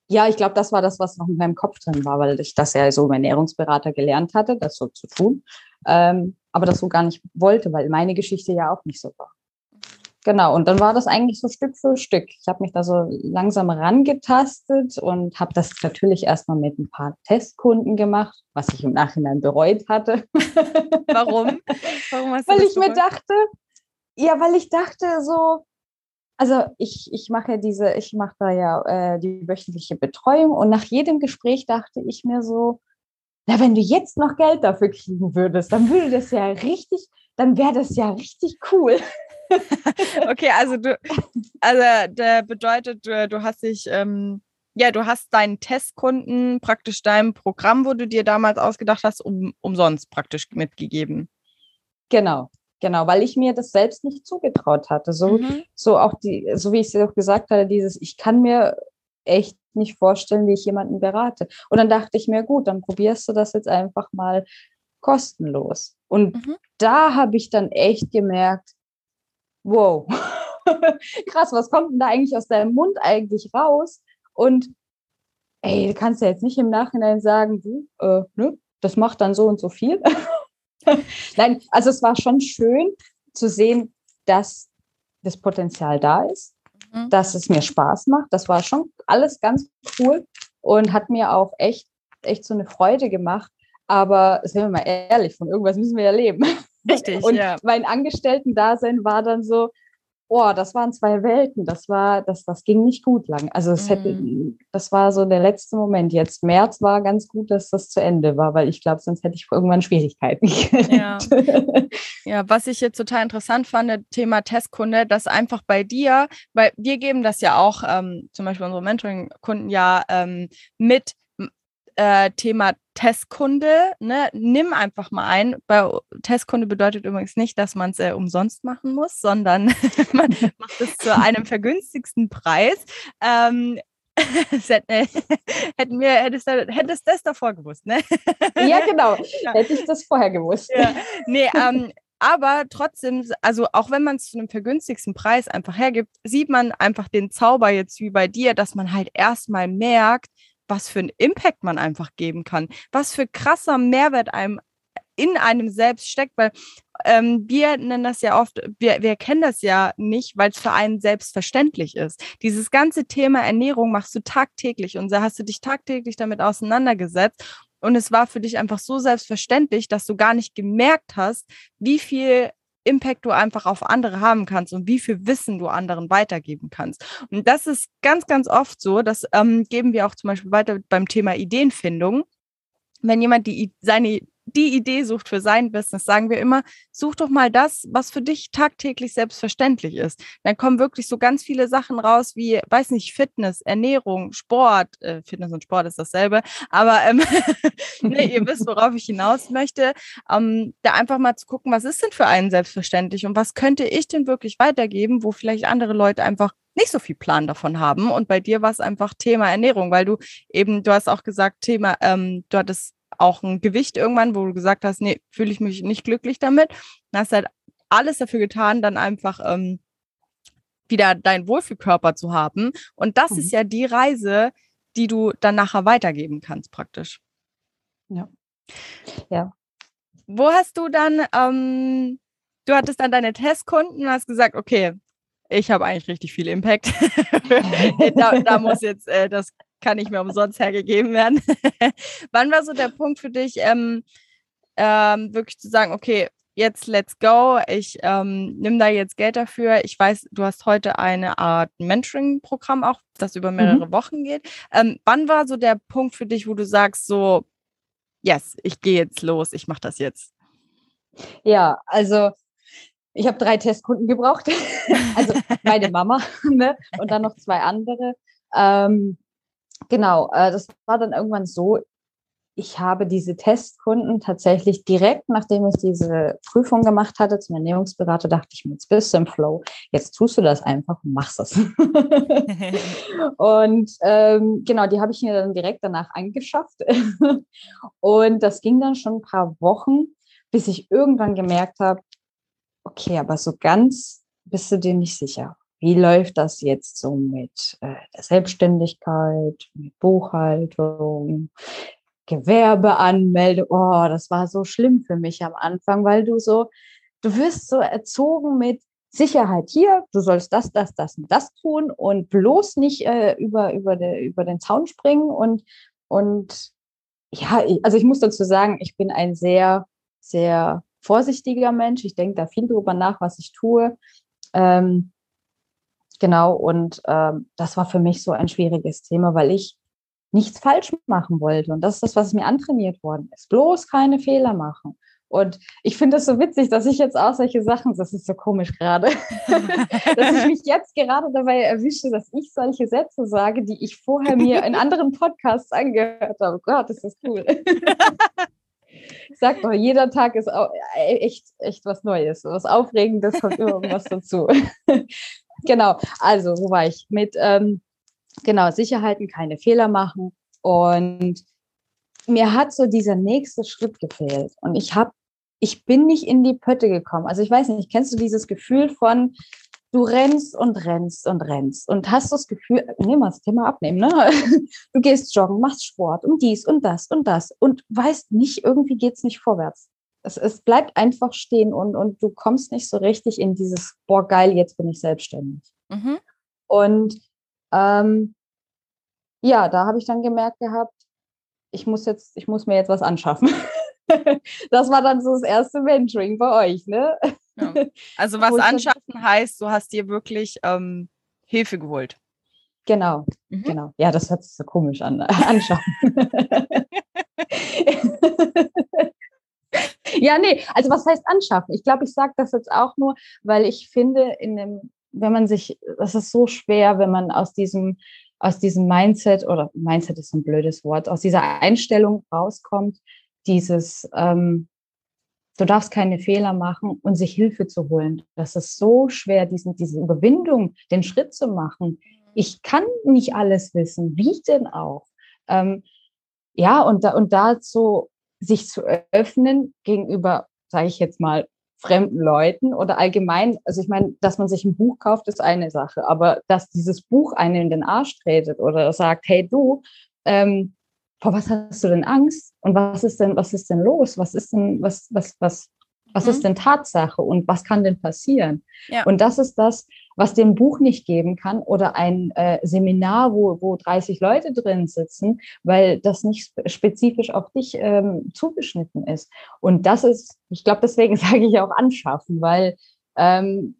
ja, ich glaube, das war das, was noch in meinem Kopf drin war, weil ich das ja so im Ernährungsberater gelernt hatte, das so zu tun. Ähm, aber das so gar nicht wollte, weil meine Geschichte ja auch nicht so war. Genau, und dann war das eigentlich so Stück für Stück. Ich habe mich da so langsam rangetastet und habe das natürlich erstmal mit ein paar Testkunden gemacht, was ich im Nachhinein bereut hatte. Warum? Warum hast du weil ich mir dachte, ja, weil ich dachte so, also ich, ich mache diese, ich mache da ja äh, die wöchentliche Betreuung und nach jedem Gespräch dachte ich mir so, na, wenn du jetzt noch Geld dafür kriegen würdest, dann würde das ja richtig, dann wäre das ja richtig cool. Okay, also du, also der bedeutet, du, du hast dich, ähm, ja, du hast deinen Testkunden praktisch deinem Programm, wo du dir damals ausgedacht hast, um, umsonst praktisch mitgegeben. Genau, genau, weil ich mir das selbst nicht zugetraut hatte. So, Mhm. so auch die, so wie ich es dir auch gesagt hatte, dieses, ich kann mir echt nicht vorstellen, wie ich jemanden berate. Und dann dachte ich mir, gut, dann probierst du das jetzt einfach mal kostenlos. Und Mhm. da habe ich dann echt gemerkt, wow, krass, was kommt denn da eigentlich aus deinem Mund eigentlich raus? Und ey, du kannst ja jetzt nicht im Nachhinein sagen, du, äh, ne, das macht dann so und so viel. Nein, also es war schon schön zu sehen, dass das Potenzial da ist, Mhm. dass es mir Spaß macht. Das war schon alles ganz cool und hat mir auch echt, echt so eine Freude gemacht. Aber sind wir mal ehrlich, von irgendwas müssen wir ja leben. Richtig, Und ja. mein Angestellten-Dasein war dann so, oh, das waren zwei Welten. Das war, das, das ging nicht gut lang. Also es hätte, mhm. das war so der letzte Moment. Jetzt März war ganz gut, dass das zu Ende war, weil ich glaube, sonst hätte ich irgendwann Schwierigkeiten. Ja. ja, was ich jetzt total interessant fand, Thema Testkunde, dass einfach bei dir, weil wir geben das ja auch, ähm, zum Beispiel unsere Mentoring-Kunden ja ähm, mit äh, Thema Testkunde, ne, nimm einfach mal ein. Bei Testkunde bedeutet übrigens nicht, dass man es äh, umsonst machen muss, sondern man macht es zu einem vergünstigsten Preis. Ähm, hätten wir, hättest, hättest das davor gewusst, ne? ja, genau. Ja. Hätte ich das vorher gewusst. Ja. Nee, ähm, aber trotzdem, also auch wenn man es zu einem vergünstigsten Preis einfach hergibt, sieht man einfach den Zauber jetzt wie bei dir, dass man halt erstmal merkt, was für einen Impact man einfach geben kann, was für krasser Mehrwert einem in einem selbst steckt, weil ähm, wir nennen das ja oft, wir, wir kennen das ja nicht, weil es für einen selbstverständlich ist. Dieses ganze Thema Ernährung machst du tagtäglich und da hast du dich tagtäglich damit auseinandergesetzt und es war für dich einfach so selbstverständlich, dass du gar nicht gemerkt hast, wie viel Impact du einfach auf andere haben kannst und wie viel Wissen du anderen weitergeben kannst. Und das ist ganz, ganz oft so, das ähm, geben wir auch zum Beispiel weiter beim Thema Ideenfindung. Wenn jemand die, seine die Idee sucht für sein Business, sagen wir immer, such doch mal das, was für dich tagtäglich selbstverständlich ist. Dann kommen wirklich so ganz viele Sachen raus, wie, weiß nicht, Fitness, Ernährung, Sport. Äh, Fitness und Sport ist dasselbe, aber ähm, ne, ihr wisst, worauf ich hinaus möchte. Ähm, da einfach mal zu gucken, was ist denn für einen selbstverständlich und was könnte ich denn wirklich weitergeben, wo vielleicht andere Leute einfach nicht so viel Plan davon haben. Und bei dir war es einfach Thema Ernährung, weil du eben, du hast auch gesagt, Thema, ähm, du hattest auch ein Gewicht irgendwann, wo du gesagt hast, nee, fühle ich mich nicht glücklich damit. Dann hast halt alles dafür getan, dann einfach ähm, wieder deinen Wohlfühlkörper zu haben. Und das mhm. ist ja die Reise, die du dann nachher weitergeben kannst, praktisch. Ja. Ja. Wo hast du dann, ähm, du hattest dann deine Testkunden und hast gesagt, okay, ich habe eigentlich richtig viel Impact. da, da, muss jetzt äh, das kann nicht mehr umsonst hergegeben werden. Wann war so der Punkt für dich, ähm, ähm, wirklich zu sagen, okay, jetzt let's go, ich ähm, nehme da jetzt Geld dafür. Ich weiß, du hast heute eine Art Mentoring-Programm auch, das über mehrere mhm. Wochen geht. Ähm, wann war so der Punkt für dich, wo du sagst, so, yes, ich gehe jetzt los, ich mache das jetzt? Ja, also ich habe drei Testkunden gebraucht. also meine Mama ne? und dann noch zwei andere. Ähm, genau, äh, das war dann irgendwann so, ich habe diese Testkunden tatsächlich direkt, nachdem ich diese Prüfung gemacht hatte zum Ernährungsberater, dachte ich mir, jetzt bist du im Flow, jetzt tust du das einfach und machst das. und ähm, genau, die habe ich mir dann direkt danach angeschafft. und das ging dann schon ein paar Wochen, bis ich irgendwann gemerkt habe, okay, aber so ganz bist du dir nicht sicher wie läuft das jetzt so mit äh, der Selbstständigkeit, mit Buchhaltung, Gewerbeanmeldung? Oh, das war so schlimm für mich am Anfang, weil du so, du wirst so erzogen mit Sicherheit hier, du sollst das, das, das und das tun und bloß nicht äh, über, über, de, über den Zaun springen und, und ja, also ich muss dazu sagen, ich bin ein sehr, sehr vorsichtiger Mensch. Ich denke da viel drüber nach, was ich tue. Ähm, Genau, und ähm, das war für mich so ein schwieriges Thema, weil ich nichts falsch machen wollte. Und das ist das, was mir antrainiert worden ist. Bloß keine Fehler machen. Und ich finde es so witzig, dass ich jetzt auch solche Sachen, das ist so komisch gerade, dass ich mich jetzt gerade dabei erwische, dass ich solche Sätze sage, die ich vorher mir in anderen Podcasts angehört habe. Gott, ist das cool. ich sag doch, jeder Tag ist echt, echt was Neues, was Aufregendes, kommt irgendwas dazu genau, also wo war ich? Mit ähm, genau Sicherheiten, keine Fehler machen. Und mir hat so dieser nächste Schritt gefehlt. Und ich habe, ich bin nicht in die Pötte gekommen. Also ich weiß nicht, kennst du dieses Gefühl von, du rennst und rennst und rennst und hast das Gefühl, nehmen wir das Thema abnehmen, ne? Du gehst joggen, machst Sport und dies und das und das und weißt nicht, irgendwie geht es nicht vorwärts es, es bleibt einfach stehen und, und du kommst nicht so richtig in dieses, boah, geil, jetzt bin ich selbstständig. Mhm. Und ähm, ja, da habe ich dann gemerkt gehabt, ich muss jetzt, ich muss mir jetzt was anschaffen. das war dann so das erste Mentoring bei euch, ne? Ja. Also was anschaffen heißt, du hast dir wirklich ähm, Hilfe geholt. Genau, mhm. genau. Ja, das hört sich so komisch an. Anschauen. Ja, nee, also was heißt anschaffen? Ich glaube, ich sage das jetzt auch nur, weil ich finde, in dem, wenn man sich, das ist so schwer, wenn man aus diesem, aus diesem Mindset, oder Mindset ist ein blödes Wort, aus dieser Einstellung rauskommt, dieses, ähm, du darfst keine Fehler machen und sich Hilfe zu holen. Das ist so schwer, diesen, diese Überwindung, den Schritt zu machen. Ich kann nicht alles wissen. Wie denn auch? Ähm, ja, und, da, und dazu sich zu öffnen gegenüber, sage ich jetzt mal, fremden Leuten oder allgemein, also ich meine, dass man sich ein Buch kauft, ist eine Sache, aber dass dieses Buch einen in den Arsch tretet oder sagt, hey du, ähm, vor was hast du denn Angst? Und was ist denn, was ist denn los? Was ist denn, was, was, was, was mhm. ist denn Tatsache und was kann denn passieren? Ja. Und das ist das, was dem Buch nicht geben kann oder ein äh, Seminar, wo, wo 30 Leute drin sitzen, weil das nicht spezifisch auf dich ähm, zugeschnitten ist. Und das ist, ich glaube, deswegen sage ich auch anschaffen, weil ähm,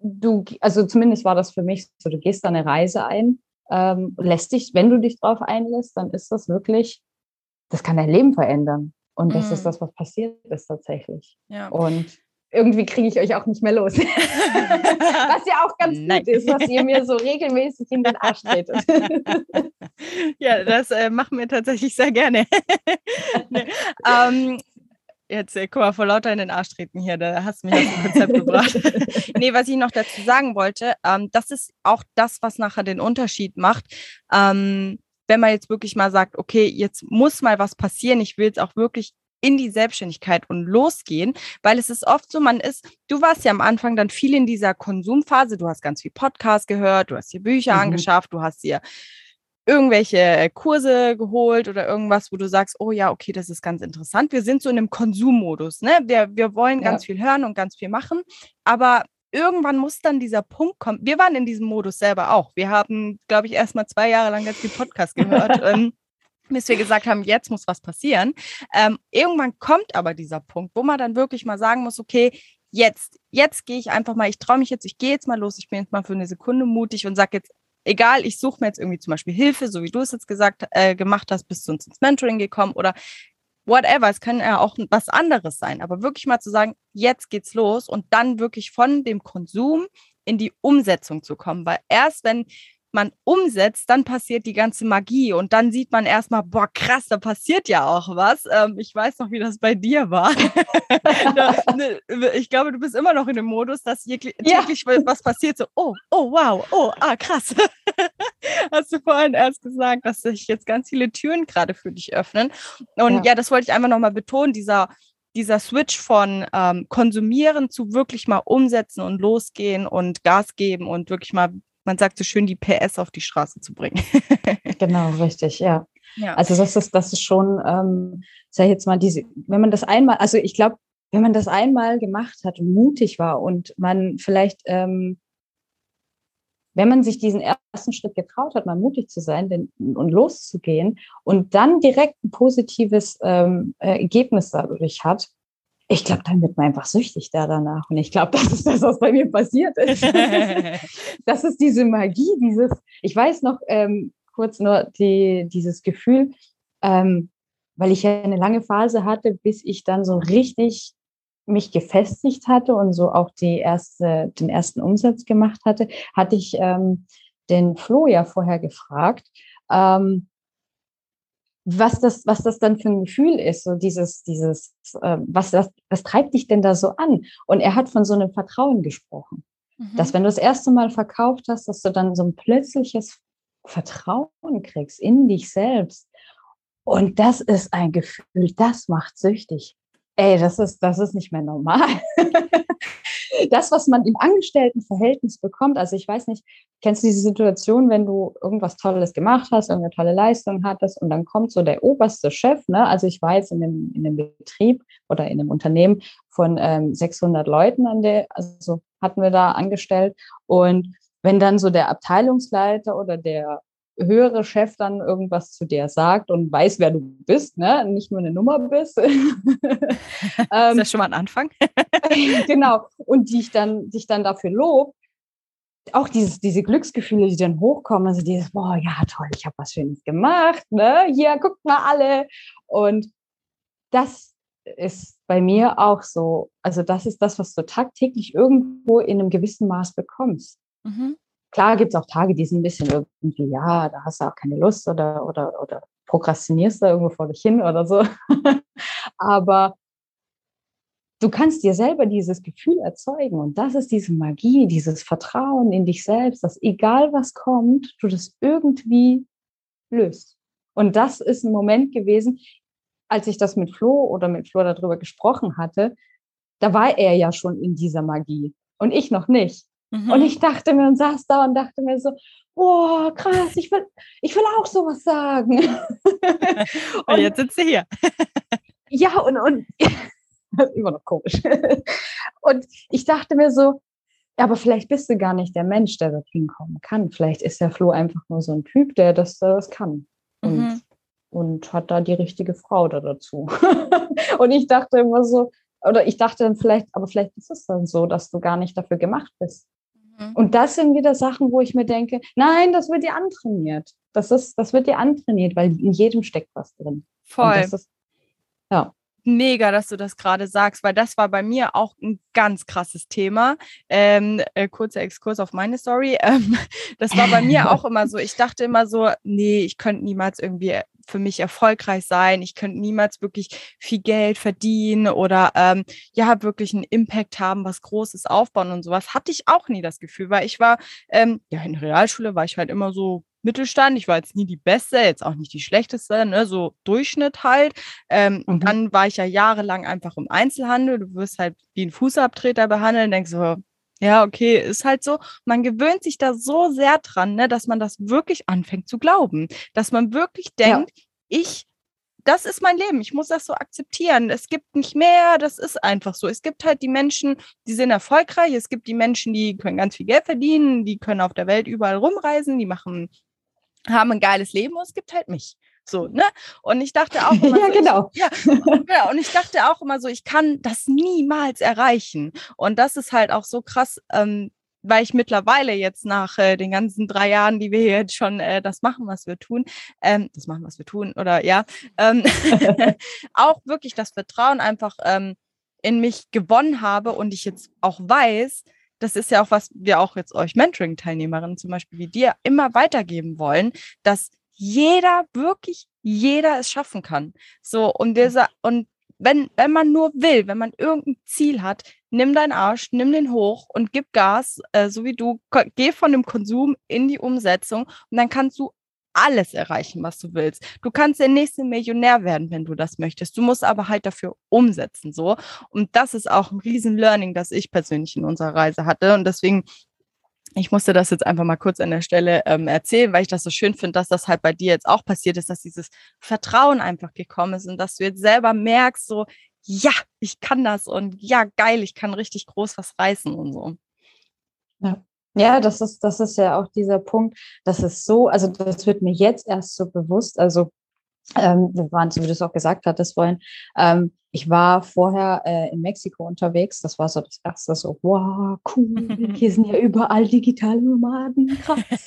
du, also zumindest war das für mich so, du gehst da eine Reise ein, ähm, lässt dich, wenn du dich drauf einlässt, dann ist das wirklich, das kann dein Leben verändern. Und das mm. ist mhm. das, was passiert ist tatsächlich. Ja. Und irgendwie kriege ich euch auch nicht mehr los. was ja auch ganz Nein. gut ist, was ihr mir so regelmäßig in den Arsch tretet. ja, das äh, machen wir tatsächlich sehr gerne. nee. ähm, jetzt, äh, guck mal, vor lauter in den Arsch treten hier, da hast du mich auf ein Konzept gebracht. nee, was ich noch dazu sagen wollte, ähm, das ist auch das, was nachher den Unterschied macht. Ähm, wenn man jetzt wirklich mal sagt, okay, jetzt muss mal was passieren, ich will jetzt auch wirklich in die Selbstständigkeit und losgehen, weil es ist oft so, man ist, du warst ja am Anfang dann viel in dieser Konsumphase, du hast ganz viel Podcast gehört, du hast dir Bücher mhm. angeschafft, du hast dir irgendwelche Kurse geholt oder irgendwas, wo du sagst, oh ja, okay, das ist ganz interessant. Wir sind so in einem Konsummodus, ne? Wir, wir wollen ja. ganz viel hören und ganz viel machen, aber irgendwann muss dann dieser Punkt kommen. Wir waren in diesem Modus selber auch. Wir haben, glaube ich, erst mal zwei Jahre lang ganz viel Podcast gehört. ähm, bis wir gesagt haben, jetzt muss was passieren. Ähm, irgendwann kommt aber dieser Punkt, wo man dann wirklich mal sagen muss, okay, jetzt, jetzt gehe ich einfach mal, ich traue mich jetzt, ich gehe jetzt mal los, ich bin jetzt mal für eine Sekunde mutig und sage jetzt, egal, ich suche mir jetzt irgendwie zum Beispiel Hilfe, so wie du es jetzt gesagt, äh, gemacht hast, bist du uns ins Mentoring gekommen oder whatever, es kann ja auch was anderes sein, aber wirklich mal zu sagen, jetzt geht's los und dann wirklich von dem Konsum in die Umsetzung zu kommen, weil erst wenn man umsetzt, dann passiert die ganze Magie und dann sieht man erstmal, boah, krass, da passiert ja auch was. Ähm, ich weiß noch, wie das bei dir war. Ne, ich glaube, du bist immer noch in dem Modus, dass täglich ja. was passiert, so, oh, oh, wow, oh, ah, krass. Hast du vorhin erst gesagt, dass sich jetzt ganz viele Türen gerade für dich öffnen. Und ja, ja das wollte ich einfach nochmal betonen, dieser dieser Switch von ähm, konsumieren zu wirklich mal umsetzen und losgehen und Gas geben und wirklich mal man sagt so schön, die PS auf die Straße zu bringen. genau, richtig, ja. ja. Also das ist, das ist schon, ähm, sag ich jetzt mal, diese, wenn man das einmal, also ich glaube, wenn man das einmal gemacht hat und mutig war und man vielleicht, ähm, wenn man sich diesen ersten Schritt getraut hat, mal mutig zu sein denn, und loszugehen und dann direkt ein positives ähm, äh, Ergebnis dadurch hat, ich glaube, dann wird man einfach süchtig da danach. Und ich glaube, das ist das, was bei mir passiert ist. das ist diese Magie, dieses, ich weiß noch ähm, kurz nur die, dieses Gefühl, ähm, weil ich ja eine lange Phase hatte, bis ich dann so richtig mich gefestigt hatte und so auch die erste, den ersten Umsatz gemacht hatte, hatte ich ähm, den Flo ja vorher gefragt, ähm, was das, was das dann für ein Gefühl ist, so dieses, dieses, äh, was das, was treibt dich denn da so an? Und er hat von so einem Vertrauen gesprochen, mhm. dass wenn du das erste Mal verkauft hast, dass du dann so ein plötzliches Vertrauen kriegst in dich selbst. Und das ist ein Gefühl, das macht süchtig. Ey, das ist, das ist nicht mehr normal. das, was man im Angestelltenverhältnis bekommt, also ich weiß nicht, kennst du diese Situation, wenn du irgendwas Tolles gemacht hast, irgendeine tolle Leistung hattest und dann kommt so der oberste Chef, ne? also ich war jetzt in einem, in einem Betrieb oder in einem Unternehmen von ähm, 600 Leuten an der, also hatten wir da angestellt und wenn dann so der Abteilungsleiter oder der höhere Chef dann irgendwas zu dir sagt und weiß, wer du bist, ne? nicht nur eine Nummer bist. ähm, ist ja schon mal ein Anfang. genau. Und dich dann, dich dann dafür lobt. Auch dieses, diese Glücksgefühle, die dann hochkommen, also dieses, boah, ja, toll, ich habe was Schönes gemacht, ne? Hier, guckt mal alle. Und das ist bei mir auch so. Also das ist das, was du tagtäglich irgendwo in einem gewissen Maß bekommst. Mhm. Klar gibt es auch Tage, die sind ein bisschen irgendwie, ja, da hast du auch keine Lust oder, oder, oder prokrastinierst da irgendwo vor dich hin oder so. Aber du kannst dir selber dieses Gefühl erzeugen und das ist diese Magie, dieses Vertrauen in dich selbst, dass egal was kommt, du das irgendwie löst. Und das ist ein Moment gewesen, als ich das mit Flo oder mit Flo darüber gesprochen hatte, da war er ja schon in dieser Magie und ich noch nicht. Mhm. Und ich dachte mir und saß da und dachte mir so, oh, krass, ich will, ich will auch sowas sagen. und, und jetzt sitzt sie hier. ja, und, und immer noch komisch. und ich dachte mir so, aber vielleicht bist du gar nicht der Mensch, der dorthin kommen kann. Vielleicht ist der Flo einfach nur so ein Typ, der das, das kann. Und, mhm. und hat da die richtige Frau da dazu. und ich dachte immer so, oder ich dachte dann vielleicht, aber vielleicht ist es dann so, dass du gar nicht dafür gemacht bist. Mhm. Und das sind wieder Sachen, wo ich mir denke, nein, das wird dir antrainiert. Das, ist, das wird dir antrainiert, weil in jedem steckt was drin. Voll. Ist, ja. Mega, dass du das gerade sagst, weil das war bei mir auch ein ganz krasses Thema. Ähm, äh, kurzer Exkurs auf meine Story. Ähm, das war bei mir auch immer so. Ich dachte immer so, nee, ich könnte niemals irgendwie für mich erfolgreich sein. Ich könnte niemals wirklich viel Geld verdienen oder ähm, ja, wirklich einen Impact haben, was Großes aufbauen und sowas. Hatte ich auch nie das Gefühl, weil ich war, ähm, ja, in der Realschule war ich halt immer so Mittelstand. Ich war jetzt nie die Beste, jetzt auch nicht die Schlechteste, ne? so Durchschnitt halt. Ähm, mhm. Dann war ich ja jahrelang einfach im Einzelhandel. Du wirst halt wie ein Fußabtreter behandelt, denkst so, ja, okay, ist halt so. Man gewöhnt sich da so sehr dran, ne, dass man das wirklich anfängt zu glauben. Dass man wirklich denkt, ja. ich, das ist mein Leben, ich muss das so akzeptieren. Es gibt nicht mehr, das ist einfach so. Es gibt halt die Menschen, die sind erfolgreich, es gibt die Menschen, die können ganz viel Geld verdienen, die können auf der Welt überall rumreisen, die machen, haben ein geiles Leben und es gibt halt mich. So, ne? Und ich dachte auch immer ja, so, genau. Ich, ja, ja, und ich dachte auch immer so, ich kann das niemals erreichen. Und das ist halt auch so krass, ähm, weil ich mittlerweile jetzt nach äh, den ganzen drei Jahren, die wir hier jetzt schon äh, das machen, was wir tun, ähm, das machen, was wir tun, oder ja, ähm, auch wirklich das Vertrauen einfach ähm, in mich gewonnen habe und ich jetzt auch weiß, das ist ja auch, was wir auch jetzt euch Mentoring-Teilnehmerinnen zum Beispiel wie dir immer weitergeben wollen, dass jeder, wirklich jeder es schaffen kann. So, und dieser, und wenn, wenn man nur will, wenn man irgendein Ziel hat, nimm deinen Arsch, nimm den hoch und gib Gas, äh, so wie du, geh von dem Konsum in die Umsetzung und dann kannst du alles erreichen, was du willst. Du kannst der nächste Millionär werden, wenn du das möchtest. Du musst aber halt dafür umsetzen, so. Und das ist auch ein riesen Learning, das ich persönlich in unserer Reise hatte. Und deswegen ich musste das jetzt einfach mal kurz an der Stelle ähm, erzählen, weil ich das so schön finde, dass das halt bei dir jetzt auch passiert ist, dass dieses Vertrauen einfach gekommen ist und dass du jetzt selber merkst, so, ja, ich kann das und ja, geil, ich kann richtig groß was reißen und so. Ja. Ja, das ist, das ist ja auch dieser Punkt, das ist so, also das wird mir jetzt erst so bewusst, also ähm, wir waren, so wie du es auch gesagt hattest vorhin, ähm, ich war vorher äh, in Mexiko unterwegs. Das war so das erste, so, wow, cool, hier sind ja überall digitale Nomaden, krass.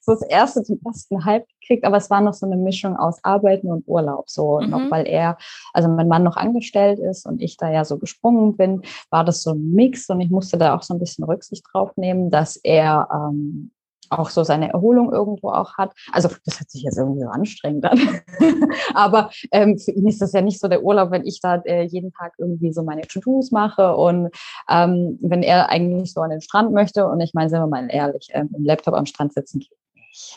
so das erste, den ersten Hype gekriegt, aber es war noch so eine Mischung aus Arbeiten und Urlaub. So mhm. noch, weil er, also mein Mann noch angestellt ist und ich da ja so gesprungen bin, war das so ein Mix und ich musste da auch so ein bisschen Rücksicht drauf nehmen, dass er ähm, auch so seine Erholung irgendwo auch hat. Also das hört sich jetzt irgendwie so anstrengend an. Aber ähm, für ihn ist das ja nicht so der Urlaub, wenn ich da äh, jeden Tag irgendwie so meine To-Dos mache und ähm, wenn er eigentlich so an den Strand möchte und ich meine, sind wir mal ehrlich, ähm, im Laptop am Strand sitzen geht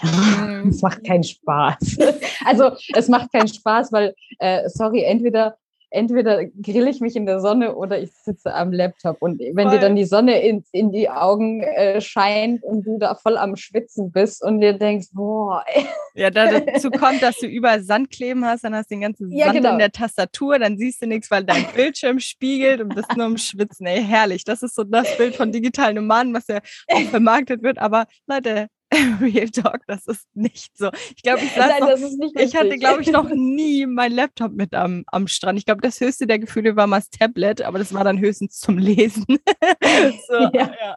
mhm. es macht keinen Spaß. Also es macht keinen Spaß, weil, äh, sorry, entweder entweder grill ich mich in der Sonne oder ich sitze am Laptop. Und wenn voll. dir dann die Sonne in, in die Augen äh, scheint und du da voll am Schwitzen bist und dir denkst, boah. Ey. Ja, dazu kommt, dass du überall Sand kleben hast, dann hast du den ganzen Sand ja, genau. in der Tastatur, dann siehst du nichts, weil dein Bildschirm spiegelt und bist nur am Schwitzen. Ey, herrlich. Das ist so das Bild von digitalen Nomaden, was ja auch vermarktet wird. Aber Leute, Real Talk, das ist nicht so. Ich glaube, ich, Nein, noch, ich hatte, glaube ich, noch nie meinen Laptop mit am, am Strand. Ich glaube, das höchste der Gefühle war mal das Tablet, aber das war dann höchstens zum Lesen. so, ja. ja.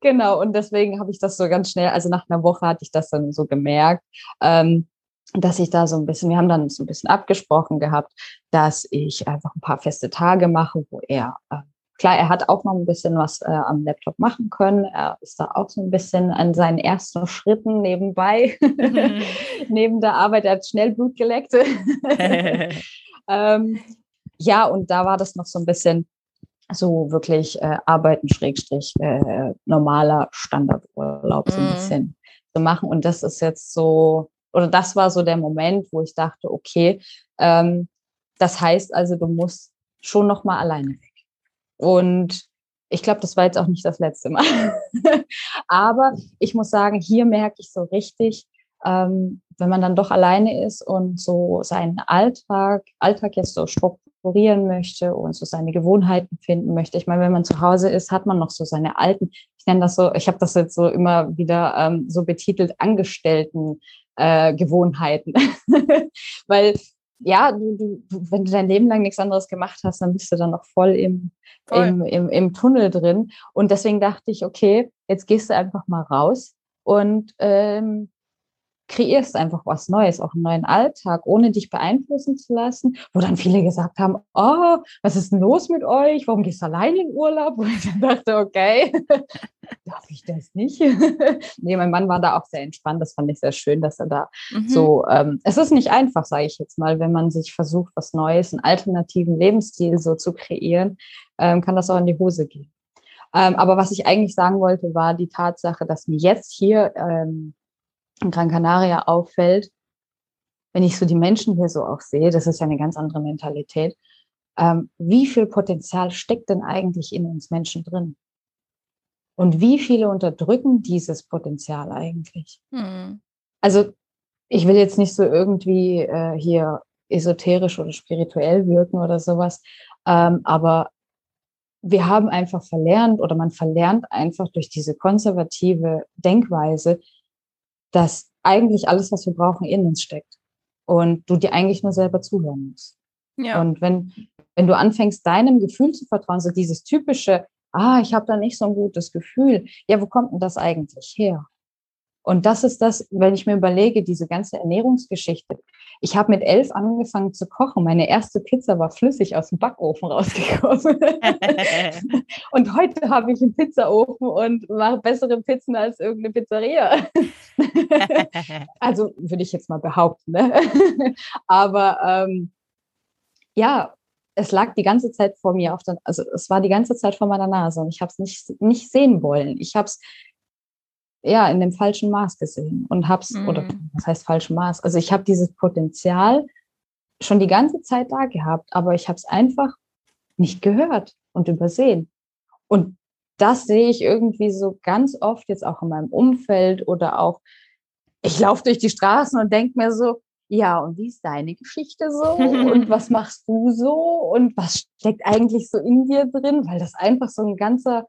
genau, und deswegen habe ich das so ganz schnell, also nach einer Woche hatte ich das dann so gemerkt. Ähm, dass ich da so ein bisschen, wir haben dann so ein bisschen abgesprochen gehabt, dass ich einfach ein paar feste Tage mache, wo er äh, Klar, er hat auch noch ein bisschen was äh, am Laptop machen können. Er ist da auch so ein bisschen an seinen ersten Schritten nebenbei, mhm. neben der Arbeit. Er hat schnell Blut geleckt. ähm, ja, und da war das noch so ein bisschen so wirklich äh, Arbeiten, Schrägstrich, äh, normaler Standardurlaub so ein mhm. bisschen zu machen. Und das ist jetzt so, oder das war so der Moment, wo ich dachte, okay, ähm, das heißt also, du musst schon noch mal alleine weg. Und ich glaube, das war jetzt auch nicht das letzte Mal. Aber ich muss sagen, hier merke ich so richtig, ähm, wenn man dann doch alleine ist und so seinen Alltag, Alltag jetzt so strukturieren möchte und so seine Gewohnheiten finden möchte. Ich meine, wenn man zu Hause ist, hat man noch so seine alten, ich nenne das so, ich habe das jetzt so immer wieder ähm, so betitelt, Angestellten äh, Gewohnheiten. Weil ja, du, du, wenn du dein Leben lang nichts anderes gemacht hast, dann bist du dann noch voll im, voll. im, im, im Tunnel drin. Und deswegen dachte ich, okay, jetzt gehst du einfach mal raus und ähm, kreierst einfach was Neues, auch einen neuen Alltag, ohne dich beeinflussen zu lassen, wo dann viele gesagt haben, oh, was ist denn los mit euch? Warum gehst du allein in Urlaub? Und ich dachte, okay, darf ich das nicht? nee, mein Mann war da auch sehr entspannt. Das fand ich sehr schön, dass er da mhm. so, ähm, es ist nicht einfach, sage ich jetzt mal, wenn man sich versucht, was Neues, einen alternativen Lebensstil so zu kreieren, ähm, kann das auch in die Hose gehen. Ähm, aber was ich eigentlich sagen wollte, war die Tatsache, dass mir jetzt hier ähm, in Gran Canaria auffällt, wenn ich so die Menschen hier so auch sehe, das ist ja eine ganz andere Mentalität, ähm, wie viel Potenzial steckt denn eigentlich in uns Menschen drin? Und wie viele unterdrücken dieses Potenzial eigentlich? Hm. Also ich will jetzt nicht so irgendwie äh, hier esoterisch oder spirituell wirken oder sowas, ähm, aber wir haben einfach verlernt oder man verlernt einfach durch diese konservative Denkweise, dass eigentlich alles, was wir brauchen, in uns steckt. Und du dir eigentlich nur selber zuhören musst. Ja. Und wenn, wenn du anfängst, deinem Gefühl zu vertrauen, so dieses typische, ah, ich habe da nicht so ein gutes Gefühl. Ja, wo kommt denn das eigentlich her? Und das ist das, wenn ich mir überlege, diese ganze Ernährungsgeschichte. Ich habe mit elf angefangen zu kochen. Meine erste Pizza war flüssig aus dem Backofen rausgekommen. und heute habe ich einen Pizzaofen und mache bessere Pizzen als irgendeine Pizzeria. also würde ich jetzt mal behaupten. Ne? Aber ähm, ja, es lag die ganze Zeit vor mir auf der, also es war die ganze Zeit vor meiner Nase und ich habe es nicht, nicht sehen wollen. Ich habe es ja in dem falschen Maß gesehen und hab's mhm. oder was heißt falschen Maß? Also ich habe dieses Potenzial schon die ganze Zeit da gehabt, aber ich habe es einfach nicht gehört und übersehen. Und das sehe ich irgendwie so ganz oft jetzt auch in meinem Umfeld oder auch ich laufe durch die Straßen und denke mir so, ja, und wie ist deine Geschichte so? Und was machst du so? Und was steckt eigentlich so in dir drin? Weil das einfach so ein ganzer,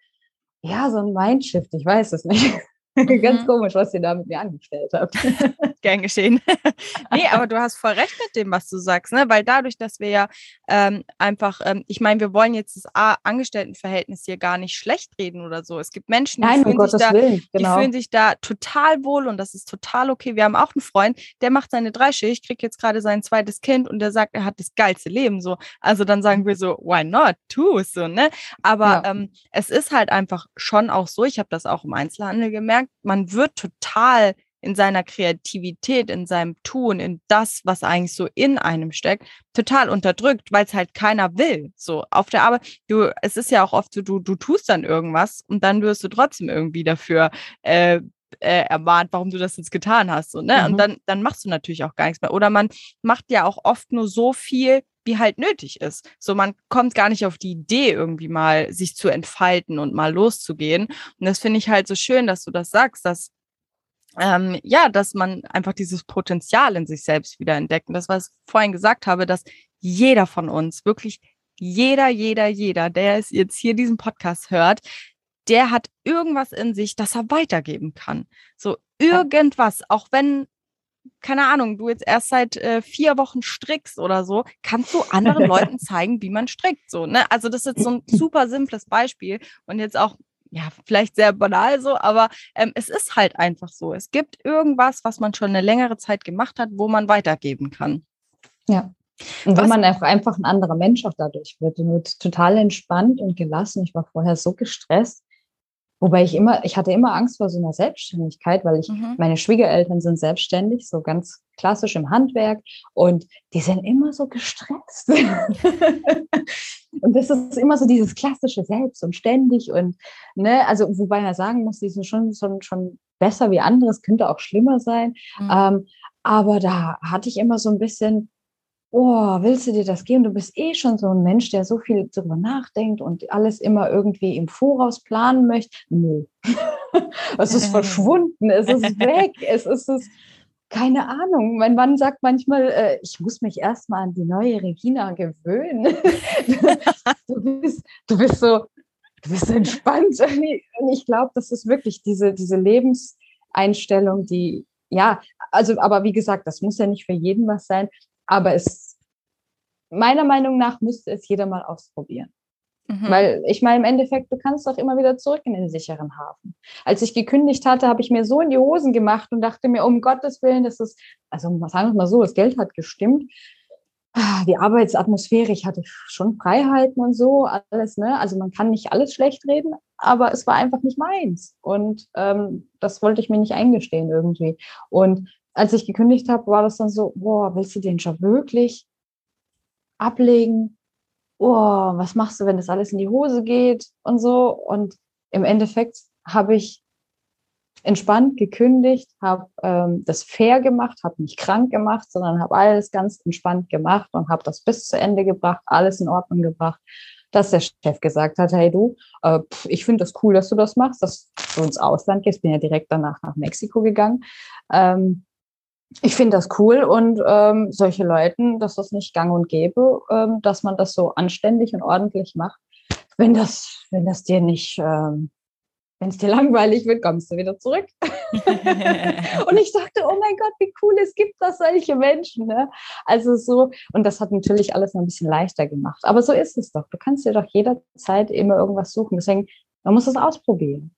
ja, so ein Mindshift, ich weiß es nicht. Mhm. Ganz komisch, was ihr da mit mir angestellt habt. Gern geschehen. nee, aber du hast voll recht mit dem, was du sagst, ne? Weil dadurch, dass wir ja ähm, einfach, ähm, ich meine, wir wollen jetzt das A Angestelltenverhältnis hier gar nicht schlecht reden oder so. Es gibt Menschen, die, Nein, fühlen, um sich da, Willen, genau. die fühlen sich da total wohl und das ist total okay. Wir haben auch einen Freund, der macht seine Dreischicht, kriegt jetzt gerade sein zweites Kind und der sagt, er hat das geilste Leben so. Also dann sagen wir so, why not? Tu es so, ne? Aber ja. ähm, es ist halt einfach schon auch so, ich habe das auch im Einzelhandel gemerkt, merkt, man wird total in seiner Kreativität, in seinem Tun, in das, was eigentlich so in einem steckt, total unterdrückt, weil es halt keiner will. So auf der Arbeit, du, es ist ja auch oft so, du, du tust dann irgendwas und dann wirst du trotzdem irgendwie dafür äh, äh, ermahnt, warum du das jetzt getan hast. So, ne? Mhm. Und dann, dann machst du natürlich auch gar nichts mehr. Oder man macht ja auch oft nur so viel, wie halt nötig ist. So, man kommt gar nicht auf die Idee, irgendwie mal sich zu entfalten und mal loszugehen. Und das finde ich halt so schön, dass du das sagst, dass ähm, ja, dass man einfach dieses Potenzial in sich selbst wieder entdeckt. Und das, was ich vorhin gesagt habe, dass jeder von uns, wirklich jeder, jeder, jeder, der es jetzt hier diesen Podcast hört, der hat irgendwas in sich, das er weitergeben kann. So irgendwas, auch wenn keine Ahnung, du jetzt erst seit äh, vier Wochen strickst oder so, kannst du anderen Leuten zeigen, wie man strickt. So, ne? Also das ist so ein super simples Beispiel und jetzt auch, ja, vielleicht sehr banal so, aber ähm, es ist halt einfach so. Es gibt irgendwas, was man schon eine längere Zeit gemacht hat, wo man weitergeben kann. Ja. Und wenn man einfach ein anderer Mensch auch dadurch wird, wird total entspannt und gelassen. Ich war vorher so gestresst Wobei ich immer, ich hatte immer Angst vor so einer Selbstständigkeit, weil ich, mhm. meine Schwiegereltern sind selbstständig, so ganz klassisch im Handwerk und die sind immer so gestresst. und das ist immer so dieses klassische Selbst und ständig und, ne, also wobei man sagen muss, die sind schon, schon, schon besser wie andere, es könnte auch schlimmer sein. Mhm. Ähm, aber da hatte ich immer so ein bisschen, oh, willst du dir das geben? Du bist eh schon so ein Mensch, der so viel darüber nachdenkt und alles immer irgendwie im Voraus planen möchte. Nö. es ist verschwunden, es ist weg, es ist es. Keine Ahnung. Mein Mann sagt manchmal, äh, ich muss mich erstmal an die neue Regina gewöhnen. du, bist, du bist so, du bist entspannt. Und ich glaube, das ist wirklich diese, diese Lebenseinstellung, die, ja, also, aber wie gesagt, das muss ja nicht für jeden was sein. Aber es, meiner Meinung nach müsste es jeder mal ausprobieren. Mhm. Weil ich meine, im Endeffekt, du kannst doch immer wieder zurück in den sicheren Hafen. Als ich gekündigt hatte, habe ich mir so in die Hosen gemacht und dachte mir, um Gottes Willen, das ist, also sagen wir mal so, das Geld hat gestimmt. Ah, die Arbeitsatmosphäre, ich hatte schon Freiheiten und so, alles, ne? Also man kann nicht alles schlecht reden, aber es war einfach nicht meins. Und ähm, das wollte ich mir nicht eingestehen irgendwie. Und als ich gekündigt habe, war das dann so, boah, willst du den Job wirklich ablegen? Oh, was machst du, wenn das alles in die Hose geht und so? Und im Endeffekt habe ich entspannt gekündigt, habe ähm, das fair gemacht, habe nicht krank gemacht, sondern habe alles ganz entspannt gemacht und habe das bis zu Ende gebracht, alles in Ordnung gebracht, dass der Chef gesagt hat, hey du, äh, pf, ich finde das cool, dass du das machst, dass du ins Ausland gehst. Bin ja direkt danach nach Mexiko gegangen. Ähm, ich finde das cool und ähm, solche Leuten, dass das nicht gang und gäbe, ähm, dass man das so anständig und ordentlich macht. Wenn das, wenn das dir nicht, ähm, wenn es dir langweilig wird, kommst du wieder zurück. und ich dachte, oh mein Gott, wie cool, es gibt das solche Menschen. Ne? Also so, und das hat natürlich alles noch ein bisschen leichter gemacht. Aber so ist es doch. Du kannst dir doch jederzeit immer irgendwas suchen. Deswegen, man muss es ausprobieren.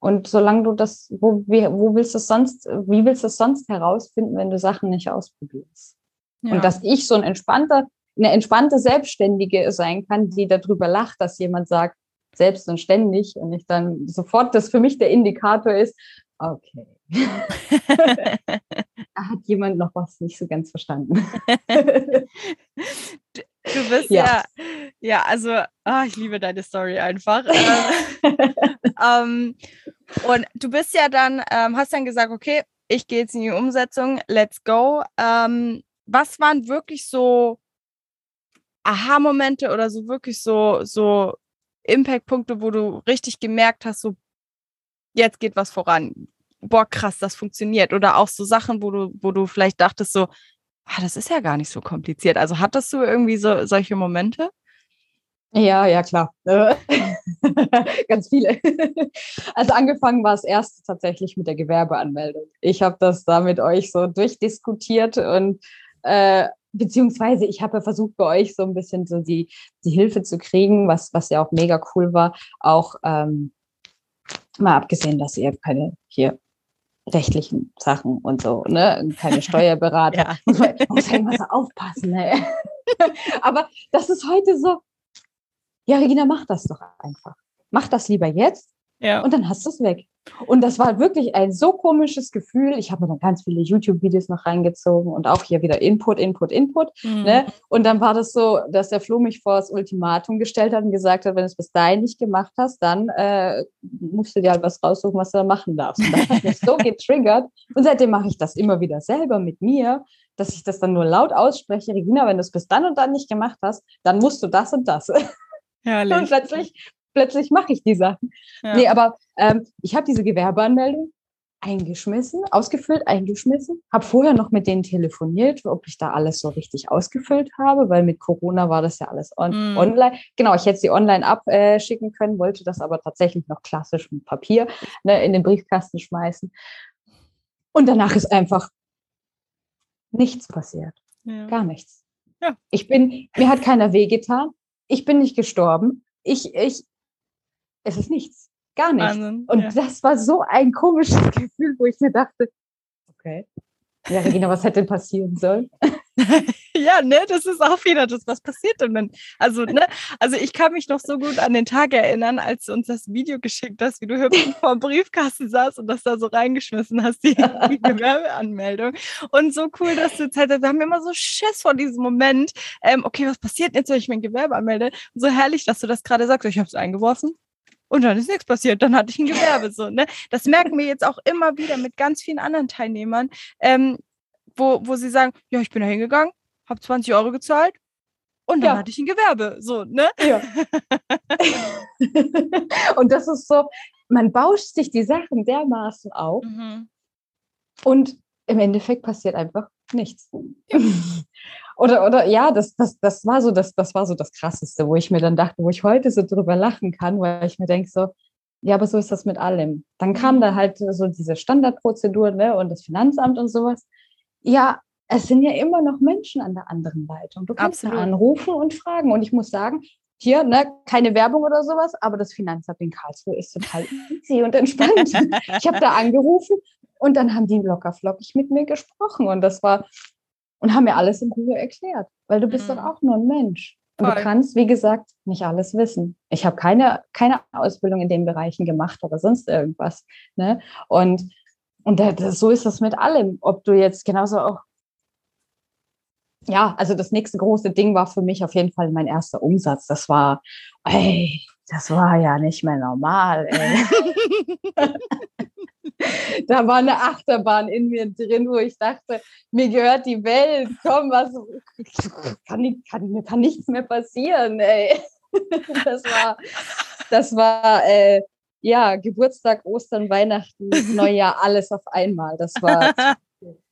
Und solange du das, wo, wie, wo willst du sonst, wie willst du es sonst herausfinden, wenn du Sachen nicht ausprobierst? Ja. Und dass ich so ein entspannter, eine entspannte Selbstständige sein kann, die darüber lacht, dass jemand sagt, selbst und ständig und ich dann sofort das für mich der Indikator ist, okay. da hat jemand noch was nicht so ganz verstanden. Du bist ja, ja, ja also oh, ich liebe deine Story einfach. ähm, und du bist ja dann, ähm, hast dann gesagt, okay, ich gehe jetzt in die Umsetzung, let's go. Ähm, was waren wirklich so Aha-Momente oder so wirklich so, so Impact-Punkte, wo du richtig gemerkt hast, so jetzt geht was voran. Boah, krass, das funktioniert. Oder auch so Sachen, wo du, wo du vielleicht dachtest, so, ah, das ist ja gar nicht so kompliziert. Also hattest du irgendwie so solche Momente? Ja, ja, klar. Ganz viele. Also angefangen war es erst tatsächlich mit der Gewerbeanmeldung. Ich habe das da mit euch so durchdiskutiert und äh, beziehungsweise ich habe ja versucht, bei euch so ein bisschen so die, die Hilfe zu kriegen, was, was ja auch mega cool war. Auch ähm, mal abgesehen, dass ihr keine hier rechtlichen Sachen und so, ne? Keine Steuerberater. ja. Muss man muss ja immer so aufpassen, ne? Aber das ist heute so, ja, Regina, mach das doch einfach. Mach das lieber jetzt ja. und dann hast du es weg. Und das war wirklich ein so komisches Gefühl. Ich habe mir dann ganz viele YouTube-Videos noch reingezogen und auch hier wieder Input, Input, Input. Mhm. Ne? Und dann war das so, dass der Flo mich vor das Ultimatum gestellt hat und gesagt hat, wenn du es bis dahin nicht gemacht hast, dann äh, musst du dir halt was raussuchen, was du da machen darfst. Und das hat mich so getriggert. Und seitdem mache ich das immer wieder selber mit mir, dass ich das dann nur laut ausspreche. Regina, wenn du es bis dann und dann nicht gemacht hast, dann musst du das und das. Herrlich. Und plötzlich plötzlich mache ich die Sachen. Ja. Nee, aber ähm, ich habe diese Gewerbeanmeldung eingeschmissen, ausgefüllt, eingeschmissen. Habe vorher noch mit denen telefoniert, ob ich da alles so richtig ausgefüllt habe, weil mit Corona war das ja alles on mm. online. Genau, ich hätte sie online abschicken können, wollte das aber tatsächlich noch klassisch mit Papier ne, in den Briefkasten schmeißen. Und danach ist einfach nichts passiert. Ja. Gar nichts. Ja. Ich bin, mir hat keiner wehgetan. Ich bin nicht gestorben. Ich, ich, es ist nichts. Gar nichts. Wahnsinn, und ja. das war so ein komisches Gefühl, wo ich mir dachte, okay. Ja, Regina, was hätte passieren sollen? ja, ne, das ist auch wieder das, was passiert denn dann? Also, ne, also ich kann mich noch so gut an den Tag erinnern, als du uns das Video geschickt hast, wie du hübsch vor dem Briefkasten saßt und das da so reingeschmissen hast, die, die Gewerbeanmeldung. Und so cool, dass du Zeit hast. Wir haben immer so Schiss vor diesem Moment. Ähm, okay, was passiert jetzt, wenn ich mein Gewerbe anmelde? Und so herrlich, dass du das gerade sagst. Ich habe es eingeworfen. Und dann ist nichts passiert. Dann hatte ich ein Gewerbe so. Ne? Das merken wir jetzt auch immer wieder mit ganz vielen anderen Teilnehmern, ähm, wo, wo sie sagen, ja, ich bin da hingegangen, habe 20 Euro gezahlt und dann ja. hatte ich ein Gewerbe. So, ne? Ja. und das ist so, man bauscht sich die Sachen dermaßen auf mhm. und im Endeffekt passiert einfach nichts. Oder, oder ja, das, das, das, war so das, das war so das Krasseste, wo ich mir dann dachte, wo ich heute so drüber lachen kann, weil ich mir denke so, ja, aber so ist das mit allem. Dann kam da halt so diese Standardprozedur ne, und das Finanzamt und sowas. Ja, es sind ja immer noch Menschen an der anderen Leitung. Du kannst da anrufen und fragen. Und ich muss sagen, hier, ne, keine Werbung oder sowas, aber das Finanzamt in Karlsruhe ist total easy und entspannt. ich habe da angerufen und dann haben die locker flockig mit mir gesprochen und das war und haben mir alles in Ruhe erklärt, weil du bist mhm. doch auch nur ein Mensch. Und Voll. du kannst, wie gesagt, nicht alles wissen. Ich habe keine, keine Ausbildung in den Bereichen gemacht oder sonst irgendwas. Ne? Und, und das, so ist das mit allem. Ob du jetzt genauso auch ja, also das nächste große Ding war für mich auf jeden Fall mein erster Umsatz. Das war, ey, das war ja nicht mehr normal, ey. da war eine Achterbahn in mir drin, wo ich dachte, mir gehört die Welt, komm, was kann, kann, mir kann nichts mehr passieren, ey. Das war, das war äh, ja Geburtstag, Ostern, Weihnachten, Neujahr, alles auf einmal. Das war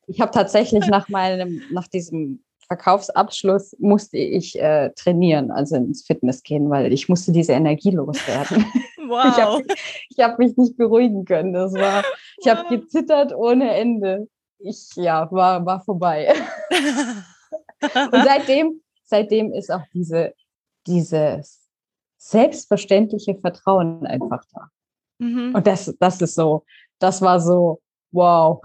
ich habe tatsächlich nach meinem, nach diesem Verkaufsabschluss musste ich äh, trainieren, also ins Fitness gehen, weil ich musste diese Energie loswerden. Wow. Ich habe ich hab mich nicht beruhigen können. Das war, ich habe gezittert ohne Ende. Ich, ja, war, war vorbei. Und seitdem, seitdem ist auch diese, dieses selbstverständliche Vertrauen einfach da. Mhm. Und das, das ist so, das war so, wow.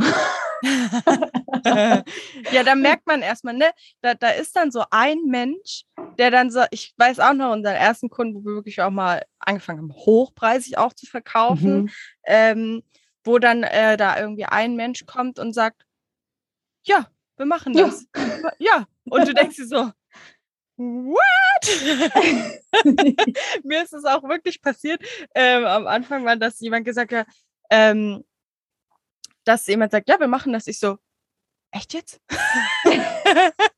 ja, da merkt man erstmal, ne, da, da ist dann so ein Mensch, der dann so, ich weiß auch noch, unseren ersten Kunden, wo wir wirklich auch mal angefangen haben, hochpreisig auch zu verkaufen, mhm. ähm, wo dann äh, da irgendwie ein Mensch kommt und sagt, ja, wir machen das. Ja, ja. und du denkst dir so, what? Mir ist es auch wirklich passiert. Ähm, am Anfang war, dass jemand gesagt hat, ähm, dass jemand sagt, ja, wir machen das. Ich so, echt jetzt?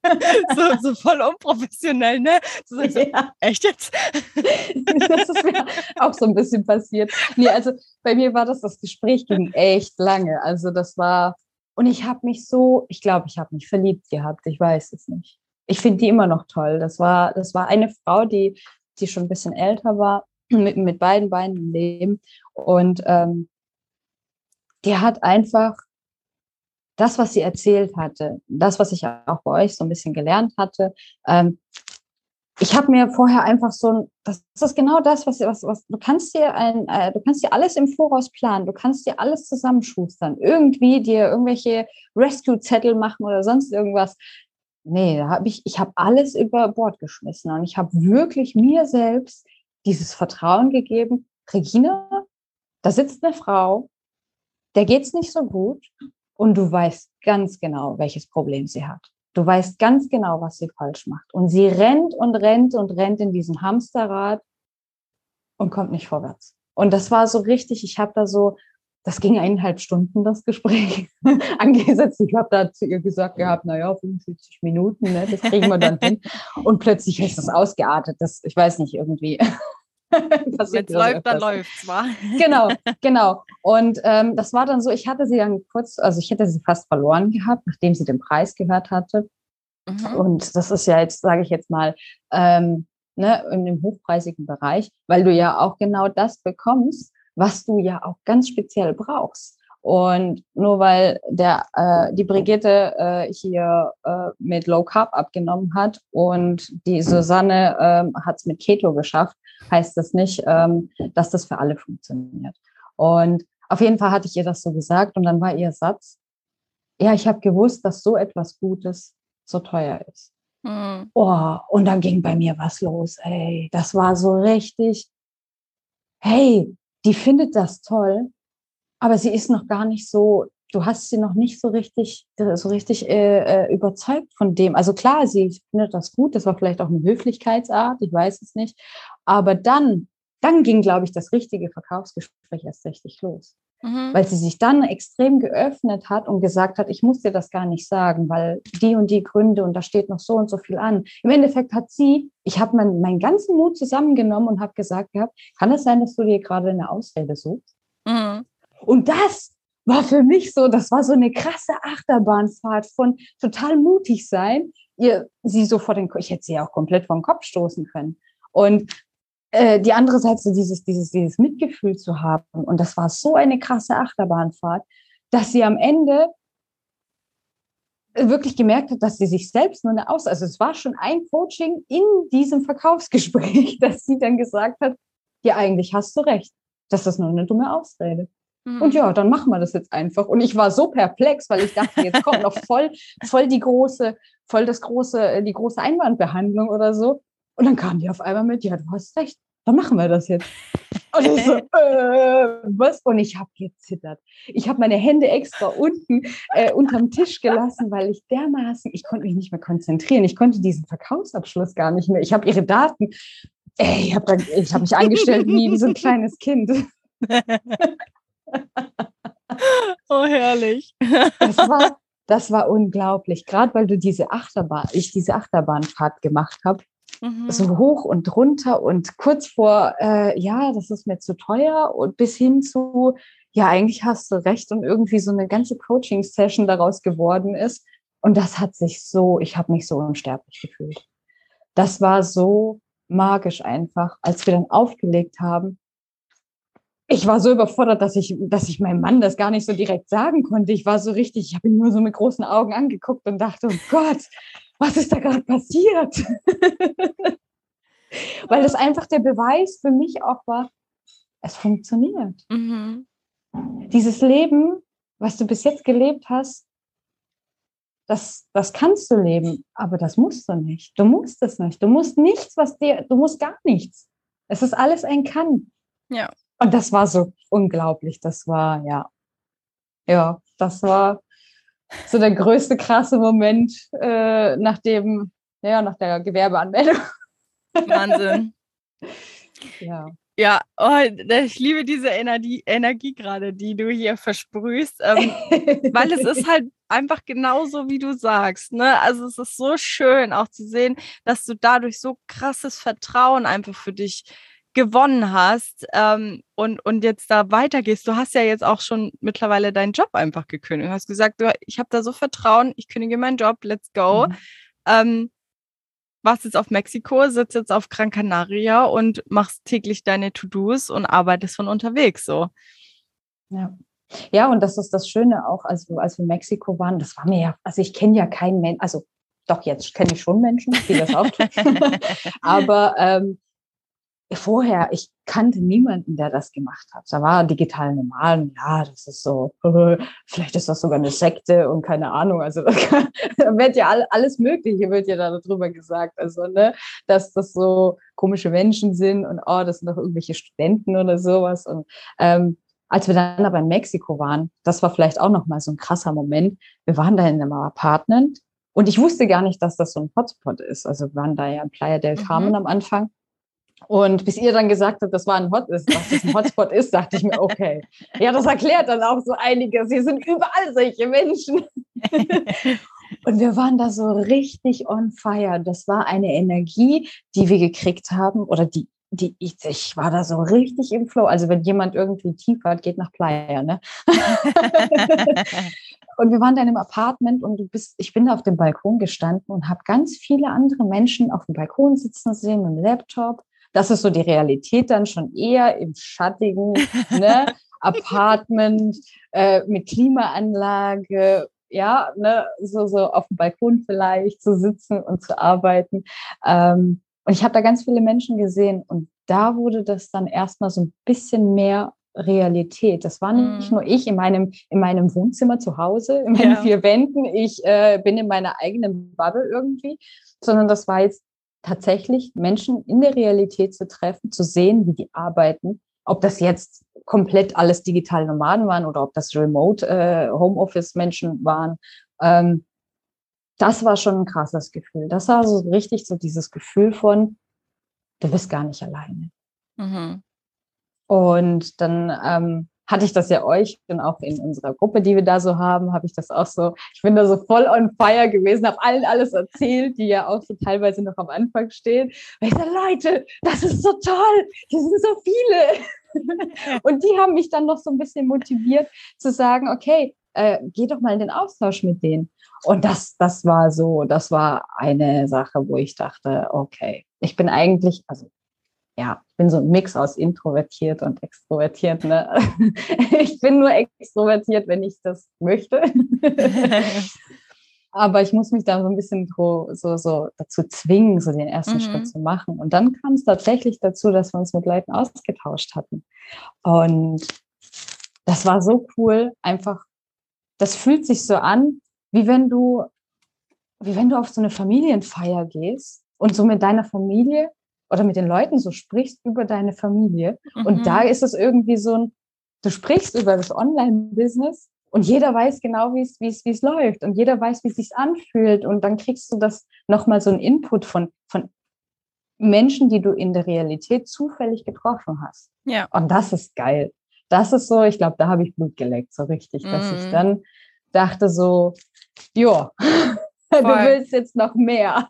so, so voll unprofessionell, ne? So, so, ja. Echt jetzt? das ist mir auch so ein bisschen passiert. Nee, also bei mir war das, das Gespräch ging echt lange. Also das war, und ich habe mich so, ich glaube, ich habe mich verliebt gehabt, ich weiß es nicht. Ich finde die immer noch toll. Das war, das war eine Frau, die, die schon ein bisschen älter war, mit, mit beiden Beinen im Leben. Und ähm, die hat einfach das, was sie erzählt hatte, das, was ich auch bei euch so ein bisschen gelernt hatte, ähm, ich habe mir vorher einfach so ein, das, ist genau das, was, was, was du kannst dir ein, äh, du kannst dir alles im Voraus planen, du kannst dir alles zusammenschustern, irgendwie dir irgendwelche Rescue-Zettel machen oder sonst irgendwas. Nee, da habe ich, ich habe alles über Bord geschmissen und ich habe wirklich mir selbst dieses Vertrauen gegeben. Regina, da sitzt eine Frau, der geht's nicht so gut und du weißt ganz genau, welches Problem sie hat. Du weißt ganz genau, was sie falsch macht. Und sie rennt und rennt und rennt in diesem Hamsterrad und kommt nicht vorwärts. Und das war so richtig, ich habe da so, das ging eineinhalb Stunden, das Gespräch angesetzt. Ich habe da zu ihr gesagt gehabt, naja, 45 Minuten, ne, das kriegen wir dann hin. Und plötzlich ist das ausgeartet. Das, ich weiß nicht, irgendwie Wenn es läuft, dann läuft es, wa? Genau, genau. Und ähm, das war dann so, ich hatte sie dann kurz, also ich hätte sie fast verloren gehabt, nachdem sie den Preis gehört hatte. Mhm. Und das ist ja jetzt, sage ich jetzt mal, ähm, ne, in dem hochpreisigen Bereich, weil du ja auch genau das bekommst, was du ja auch ganz speziell brauchst. Und nur weil der, äh, die Brigitte äh, hier äh, mit Low Carb abgenommen hat und die Susanne äh, hat es mit Keto geschafft, heißt das nicht, ähm, dass das für alle funktioniert. Und auf jeden Fall hatte ich ihr das so gesagt und dann war ihr Satz, ja, ich habe gewusst, dass so etwas Gutes so teuer ist. Mhm. Oh, und dann ging bei mir was los, ey. Das war so richtig, hey, die findet das toll, aber sie ist noch gar nicht so, du hast sie noch nicht so richtig, so richtig äh, äh, überzeugt von dem. Also klar, sie findet das gut, das war vielleicht auch eine Höflichkeitsart, ich weiß es nicht. Aber dann, dann ging, glaube ich, das richtige Verkaufsgespräch erst richtig los. Mhm. Weil sie sich dann extrem geöffnet hat und gesagt hat, ich muss dir das gar nicht sagen, weil die und die Gründe und da steht noch so und so viel an. Im Endeffekt hat sie, ich habe mein, meinen ganzen Mut zusammengenommen und habe gesagt gehabt, kann es sein, dass du dir gerade eine Ausrede suchst? Mhm. Und das war für mich so, das war so eine krasse Achterbahnfahrt von total mutig sein. Ihr, sie so vor den, ich hätte sie auch komplett den Kopf stoßen können. Und äh, die andere Seite, dieses, dieses, dieses Mitgefühl zu haben. Und das war so eine krasse Achterbahnfahrt, dass sie am Ende wirklich gemerkt hat, dass sie sich selbst nur eine Aus, also es war schon ein Coaching in diesem Verkaufsgespräch, dass sie dann gesagt hat, ja, eigentlich hast du recht. Das ist nur eine dumme Ausrede. Mhm. Und ja, dann machen wir das jetzt einfach. Und ich war so perplex, weil ich dachte, jetzt kommt noch voll, voll die große, voll das große, äh, die große Einwandbehandlung oder so. Und dann kam die auf einmal mit, ja, du hast recht, dann machen wir das jetzt. Und ich so, äh, was? Und ich habe gezittert. Ich habe meine Hände extra unten äh, unterm Tisch gelassen, weil ich dermaßen, ich konnte mich nicht mehr konzentrieren. Ich konnte diesen Verkaufsabschluss gar nicht mehr. Ich habe ihre Daten, ey, ich habe hab mich angestellt wie, wie so ein kleines Kind. oh, herrlich. Das war, das war unglaublich. Gerade weil du diese Achterbahn, ich diese Achterbahnfahrt gemacht habe. Mhm. So hoch und runter und kurz vor, äh, ja, das ist mir zu teuer und bis hin zu, ja, eigentlich hast du recht und irgendwie so eine ganze Coaching-Session daraus geworden ist. Und das hat sich so, ich habe mich so unsterblich gefühlt. Das war so magisch einfach, als wir dann aufgelegt haben ich war so überfordert, dass ich, dass ich meinem Mann das gar nicht so direkt sagen konnte. Ich war so richtig, ich habe ihn nur so mit großen Augen angeguckt und dachte, oh Gott, was ist da gerade passiert? Weil das einfach der Beweis für mich auch war, es funktioniert. Mhm. Dieses Leben, was du bis jetzt gelebt hast, das, das kannst du leben, aber das musst du nicht. Du musst es nicht. Du musst nichts, was dir, du musst gar nichts. Es ist alles ein Kann. Ja. Und das war so unglaublich. Das war, ja, ja, das war so der größte krasse Moment äh, nach dem, ja, nach der Gewerbeanmeldung. Wahnsinn. ja. Ja, oh, ich liebe diese Energie, Energie gerade, die du hier versprühst, ähm, weil es ist halt einfach genauso, wie du sagst. Ne? Also es ist so schön auch zu sehen, dass du dadurch so krasses Vertrauen einfach für dich gewonnen hast ähm, und, und jetzt da weitergehst. Du hast ja jetzt auch schon mittlerweile deinen Job einfach gekündigt. Du hast gesagt, du, ich habe da so Vertrauen, ich kündige meinen Job, let's go. Mhm. Ähm, warst jetzt auf Mexiko, sitzt jetzt auf Gran Canaria und machst täglich deine To-Dos und arbeitest von unterwegs so. Ja. Ja, und das ist das Schöne auch, also als wir in Mexiko waren, das war mir ja, also ich kenne ja keinen Menschen, also doch jetzt kenne ich schon Menschen, die das auch tun. Aber ähm, vorher, ich kannte niemanden, der das gemacht hat. Da war digital normal, ja, das ist so, vielleicht ist das sogar eine Sekte und keine Ahnung. Also da wird ja alles Mögliche, wird ja da drüber gesagt. Also, ne, dass das so komische Menschen sind und oh, das sind doch irgendwelche Studenten oder sowas. Und ähm, als wir dann aber in Mexiko waren, das war vielleicht auch nochmal so ein krasser Moment. Wir waren da in einem Apartment und ich wusste gar nicht, dass das so ein Hotspot ist. Also wir waren da ja in Playa del Carmen mhm. am Anfang. Und bis ihr dann gesagt habt, das war ein Hot, dass das ein Hotspot ist, dachte ich mir, okay. Ja, das erklärt dann auch so einiges. Hier sind überall solche Menschen. Und wir waren da so richtig on fire. Das war eine Energie, die wir gekriegt haben oder die die, ich, ich war da so richtig im Flow. Also wenn jemand irgendwie tief hat, geht nach Playa, ne? und wir waren dann im Apartment und du bist, ich bin da auf dem Balkon gestanden und habe ganz viele andere Menschen auf dem Balkon sitzen sehen mit dem Laptop. Das ist so die Realität dann schon eher im schattigen ne? Apartment äh, mit Klimaanlage, ja, ne, so, so auf dem Balkon vielleicht zu sitzen und zu arbeiten. Ähm, und ich habe da ganz viele Menschen gesehen und da wurde das dann erstmal so ein bisschen mehr Realität. Das war nicht mhm. nur ich in meinem, in meinem Wohnzimmer zu Hause, in meinen ja. vier Wänden. Ich äh, bin in meiner eigenen Bubble irgendwie, sondern das war jetzt tatsächlich Menschen in der Realität zu treffen, zu sehen, wie die arbeiten. Ob das jetzt komplett alles digitale Nomaden waren oder ob das Remote äh, Homeoffice Menschen waren. Ähm, das war schon ein krasses Gefühl. Das war so richtig so dieses Gefühl von, du bist gar nicht alleine. Mhm. Und dann ähm, hatte ich das ja euch und auch in unserer Gruppe, die wir da so haben, habe ich das auch so, ich bin da so voll on fire gewesen, habe allen alles erzählt, die ja auch so teilweise noch am Anfang stehen. Und ich sage, Leute, das ist so toll, hier sind so viele. und die haben mich dann noch so ein bisschen motiviert zu sagen, okay, äh, geh doch mal in den Austausch mit denen. Und das, das war so, das war eine Sache, wo ich dachte, okay, ich bin eigentlich, also ja, ich bin so ein Mix aus introvertiert und extrovertiert. Ne? Ich bin nur extrovertiert, wenn ich das möchte. Aber ich muss mich da so ein bisschen so, so, dazu zwingen, so den ersten mhm. Schritt zu machen. Und dann kam es tatsächlich dazu, dass wir uns mit Leuten ausgetauscht hatten. Und das war so cool, einfach, das fühlt sich so an, wie wenn du, wie wenn du auf so eine Familienfeier gehst und so mit deiner Familie oder mit den Leuten so sprichst über deine Familie. Mhm. Und da ist es irgendwie so ein, du sprichst über das Online-Business und jeder weiß genau, wie es, wie es, wie es läuft und jeder weiß, wie es sich anfühlt. Und dann kriegst du das nochmal so ein Input von, von Menschen, die du in der Realität zufällig getroffen hast. Ja. Und das ist geil. Das ist so, ich glaube, da habe ich Blut geleckt, so richtig, dass ich mhm. dann dachte so, ja, Voll. Du willst jetzt noch mehr.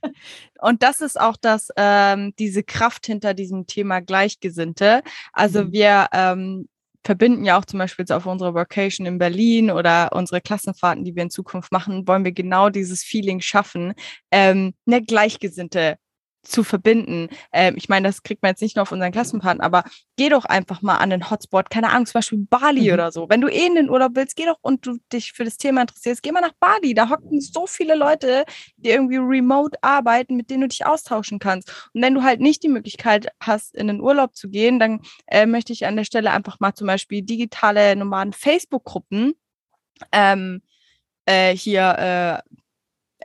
Und das ist auch das, ähm, diese Kraft hinter diesem Thema Gleichgesinnte. Also mhm. wir ähm, verbinden ja auch zum Beispiel auf unserer Vacation in Berlin oder unsere Klassenfahrten, die wir in Zukunft machen, wollen wir genau dieses Feeling schaffen, ähm, eine Gleichgesinnte zu verbinden. Ähm, ich meine, das kriegt man jetzt nicht nur auf unseren Klassenpartner, aber geh doch einfach mal an den Hotspot, keine Ahnung, zum Beispiel Bali mhm. oder so. Wenn du eh in den Urlaub willst, geh doch und du dich für das Thema interessierst, geh mal nach Bali. Da hocken so viele Leute, die irgendwie remote arbeiten, mit denen du dich austauschen kannst. Und wenn du halt nicht die Möglichkeit hast, in den Urlaub zu gehen, dann äh, möchte ich an der Stelle einfach mal zum Beispiel digitale Nomaden Facebook-Gruppen ähm, äh, hier äh,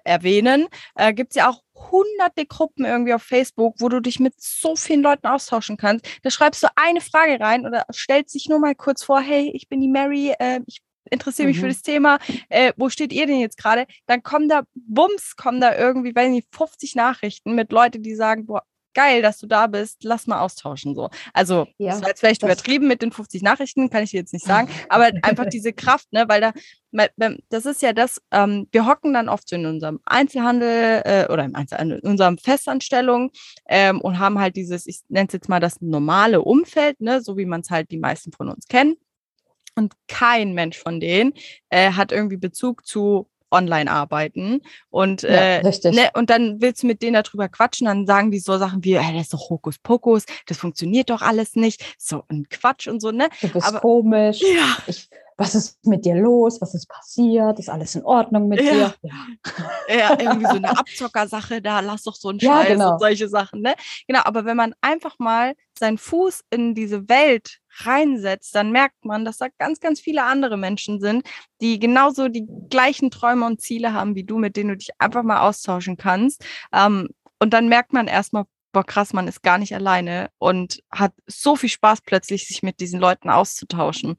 erwähnen, äh, gibt es ja auch hunderte Gruppen irgendwie auf Facebook, wo du dich mit so vielen Leuten austauschen kannst. Da schreibst du eine Frage rein oder stellst dich nur mal kurz vor, hey, ich bin die Mary, äh, ich interessiere mich mhm. für das Thema, äh, wo steht ihr denn jetzt gerade? Dann kommen da, bums, kommen da irgendwie, weiß nicht, 50 Nachrichten mit Leuten, die sagen, boah, geil, dass du da bist, lass mal austauschen so. Also, ja, das war jetzt vielleicht übertrieben mit den 50 Nachrichten, kann ich dir jetzt nicht sagen, aber einfach diese Kraft, ne, weil da, das ist ja das, ähm, wir hocken dann oft so in unserem Einzelhandel äh, oder im Einzelhandel, in unserem Festanstellung ähm, und haben halt dieses, ich nenne es jetzt mal das normale Umfeld, ne, so wie man es halt die meisten von uns kennen. Und kein Mensch von denen äh, hat irgendwie Bezug zu online arbeiten. Und, ja, äh, ne, und dann willst du mit denen darüber quatschen, dann sagen die so Sachen wie, hey, das ist doch Hokuspokus, das funktioniert doch alles nicht. So ein Quatsch und so, ne? Du bist Aber, komisch. Ja. Ich, was ist mit dir los? Was ist passiert? Ist alles in Ordnung mit ja. dir? Ja. ja, irgendwie so eine Abzockersache da, lass doch so einen Scheiß ja, genau. und solche Sachen, ne? Genau, aber wenn man einfach mal seinen Fuß in diese Welt reinsetzt, dann merkt man, dass da ganz, ganz viele andere Menschen sind, die genauso die gleichen Träume und Ziele haben wie du, mit denen du dich einfach mal austauschen kannst. Ähm, und dann merkt man erstmal, boah, krass, man ist gar nicht alleine und hat so viel Spaß plötzlich, sich mit diesen Leuten auszutauschen.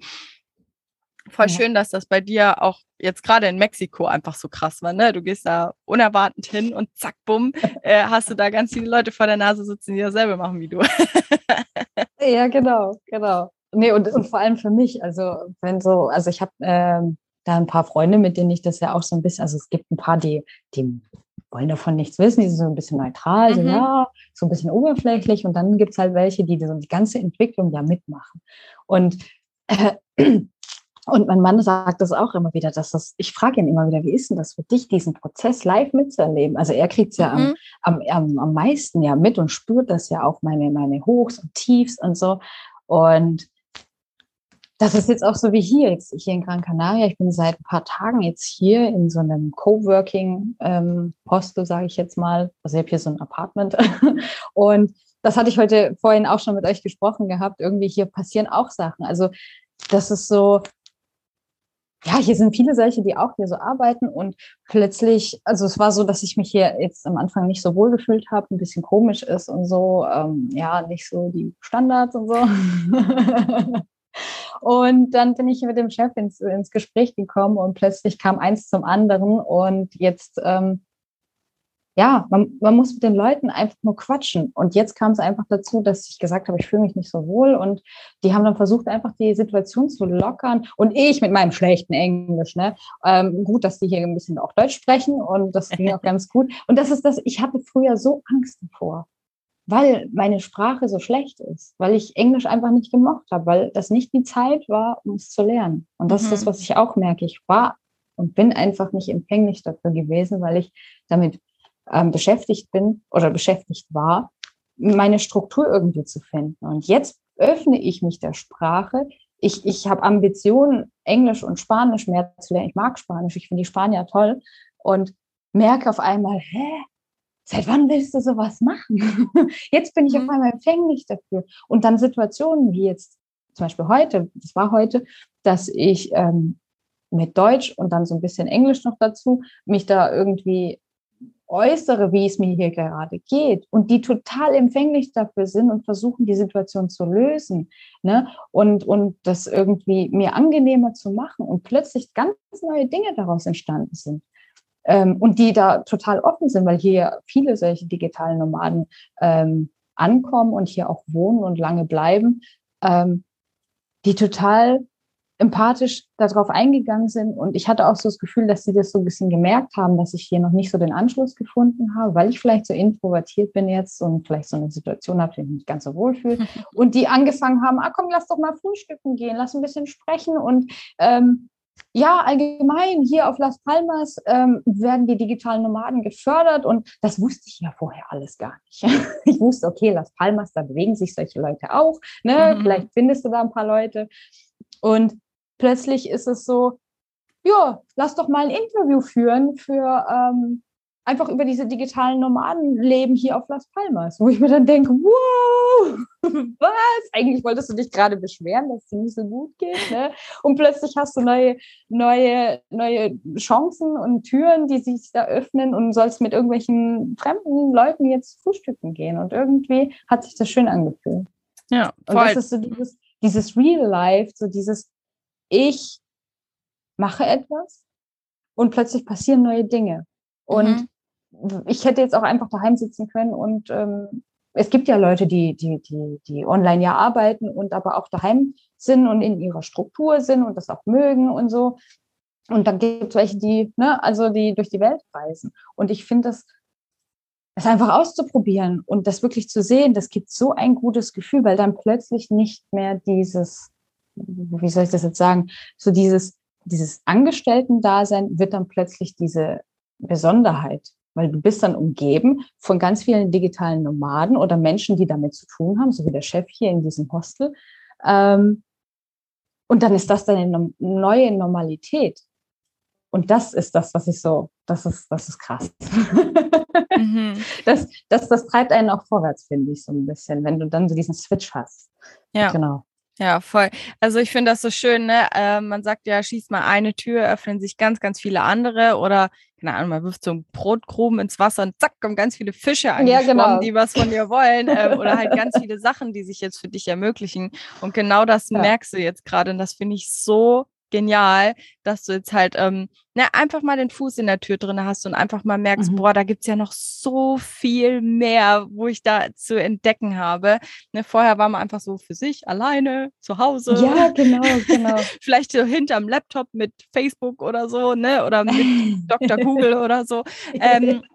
Voll ja. schön, dass das bei dir auch jetzt gerade in Mexiko einfach so krass war. Ne? Du gehst da unerwartet hin und zack, bumm, äh, hast du da ganz viele Leute vor der Nase sitzen, die dasselbe machen wie du. ja, genau, genau. Nee, und, und vor allem für mich, also wenn so, also ich habe ähm, da ein paar Freunde, mit denen ich das ja auch so ein bisschen, also es gibt ein paar, die, die wollen davon nichts wissen, die sind so ein bisschen neutral, mhm. so ja, so ein bisschen oberflächlich. Und dann gibt es halt welche, die die ganze Entwicklung ja mitmachen. Und äh, und mein Mann sagt das auch immer wieder, dass das, ich frage ihn immer wieder, wie ist denn das für dich, diesen Prozess live mitzuerleben? Also er kriegt es ja mhm. am, am, am meisten ja mit und spürt das ja auch meine, meine Hochs und Tiefs und so. Und das ist jetzt auch so wie hier, jetzt hier in Gran Canaria. Ich bin seit ein paar Tagen jetzt hier in so einem Coworking-Hostel, ähm, sage ich jetzt mal. Also ich habe hier so ein Apartment. und das hatte ich heute vorhin auch schon mit euch gesprochen gehabt. Irgendwie hier passieren auch Sachen. Also das ist so, ja, hier sind viele solche, die auch hier so arbeiten und plötzlich, also es war so, dass ich mich hier jetzt am Anfang nicht so wohl gefühlt habe, ein bisschen komisch ist und so, ähm, ja, nicht so die Standards und so. und dann bin ich mit dem Chef ins, ins Gespräch gekommen und plötzlich kam eins zum anderen und jetzt ähm, ja, man, man muss mit den Leuten einfach nur quatschen. Und jetzt kam es einfach dazu, dass ich gesagt habe, ich fühle mich nicht so wohl. Und die haben dann versucht, einfach die Situation zu lockern. Und ich mit meinem schlechten Englisch, ne? Ähm, gut, dass die hier ein bisschen auch Deutsch sprechen und das ging auch ganz gut. Und das ist das, ich hatte früher so Angst davor, weil meine Sprache so schlecht ist, weil ich Englisch einfach nicht gemocht habe, weil das nicht die Zeit war, um es zu lernen. Und das mhm. ist das, mhm. was ich auch merke. Ich war und bin einfach nicht empfänglich dafür gewesen, weil ich damit ähm, beschäftigt bin oder beschäftigt war, meine Struktur irgendwie zu finden. Und jetzt öffne ich mich der Sprache. Ich, ich habe Ambitionen, Englisch und Spanisch mehr zu lernen. Ich mag Spanisch, ich finde die Spanier toll und merke auf einmal, hä, seit wann willst du sowas machen? jetzt bin ich mhm. auf einmal empfänglich dafür. Und dann Situationen wie jetzt, zum Beispiel heute, das war heute, dass ich ähm, mit Deutsch und dann so ein bisschen Englisch noch dazu, mich da irgendwie äußere, wie es mir hier gerade geht und die total empfänglich dafür sind und versuchen, die Situation zu lösen ne? und, und das irgendwie mir angenehmer zu machen und plötzlich ganz neue Dinge daraus entstanden sind. Ähm, und die da total offen sind, weil hier viele solche digitalen Nomaden ähm, ankommen und hier auch wohnen und lange bleiben, ähm, die total empathisch darauf eingegangen sind. Und ich hatte auch so das Gefühl, dass sie das so ein bisschen gemerkt haben, dass ich hier noch nicht so den Anschluss gefunden habe, weil ich vielleicht so introvertiert bin jetzt und vielleicht so eine Situation habe, die mich nicht ganz so wohl fühlt. Und die angefangen haben, ah komm, lass doch mal frühstücken gehen, lass ein bisschen sprechen. Und ähm, ja, allgemein hier auf Las Palmas ähm, werden die digitalen Nomaden gefördert und das wusste ich ja vorher alles gar nicht. ich wusste, okay, Las Palmas, da bewegen sich solche Leute auch. Ne? Mhm. Vielleicht findest du da ein paar Leute. Und plötzlich ist es so, ja, lass doch mal ein Interview führen für ähm, einfach über diese digitalen Nomadenleben hier auf Las Palmas, wo ich mir dann denke, wow, was? Eigentlich wolltest du dich gerade beschweren, dass es nicht so gut geht, ne? Und plötzlich hast du neue, neue, neue Chancen und Türen, die sich da öffnen und sollst mit irgendwelchen fremden Leuten jetzt frühstücken gehen. Und irgendwie hat sich das schön angefühlt. Ja, voll. Und das ist so dieses, dieses Real Life, so dieses ich mache etwas und plötzlich passieren neue Dinge. Und mhm. ich hätte jetzt auch einfach daheim sitzen können und ähm, es gibt ja Leute, die, die, die, die online ja arbeiten und aber auch daheim sind und in ihrer Struktur sind und das auch mögen und so. Und dann gibt es welche, die, ne, also die durch die Welt reisen. Und ich finde das, das einfach auszuprobieren und das wirklich zu sehen, das gibt so ein gutes Gefühl, weil dann plötzlich nicht mehr dieses wie soll ich das jetzt sagen, so dieses, dieses Angestellten-Dasein wird dann plötzlich diese Besonderheit, weil du bist dann umgeben von ganz vielen digitalen Nomaden oder Menschen, die damit zu tun haben, so wie der Chef hier in diesem Hostel. Ähm, und dann ist das dann eine neue Normalität. Und das ist das, was ich so, das ist, das ist krass. Mhm. Das, das, das treibt einen auch vorwärts, finde ich, so ein bisschen, wenn du dann so diesen Switch hast. Ja. Genau. Ja, voll. Also ich finde das so schön, ne? Äh, man sagt ja, schießt mal eine Tür, öffnen sich ganz, ganz viele andere oder, keine Ahnung, man wirft so einen Brotkrumen ins Wasser und zack, kommen ganz viele Fische angeschwommen, ja, genau. die was von dir wollen ähm, oder halt ganz viele Sachen, die sich jetzt für dich ermöglichen. Und genau das ja. merkst du jetzt gerade und das finde ich so genial, dass du jetzt halt ähm, ne, einfach mal den Fuß in der Tür drin hast und einfach mal merkst, mhm. boah, da gibt's ja noch so viel mehr, wo ich da zu entdecken habe. Ne, vorher war man einfach so für sich, alleine, zu Hause. Ja, genau, genau. Vielleicht so hinterm Laptop mit Facebook oder so, ne? Oder mit Dr. Google oder so. Ähm,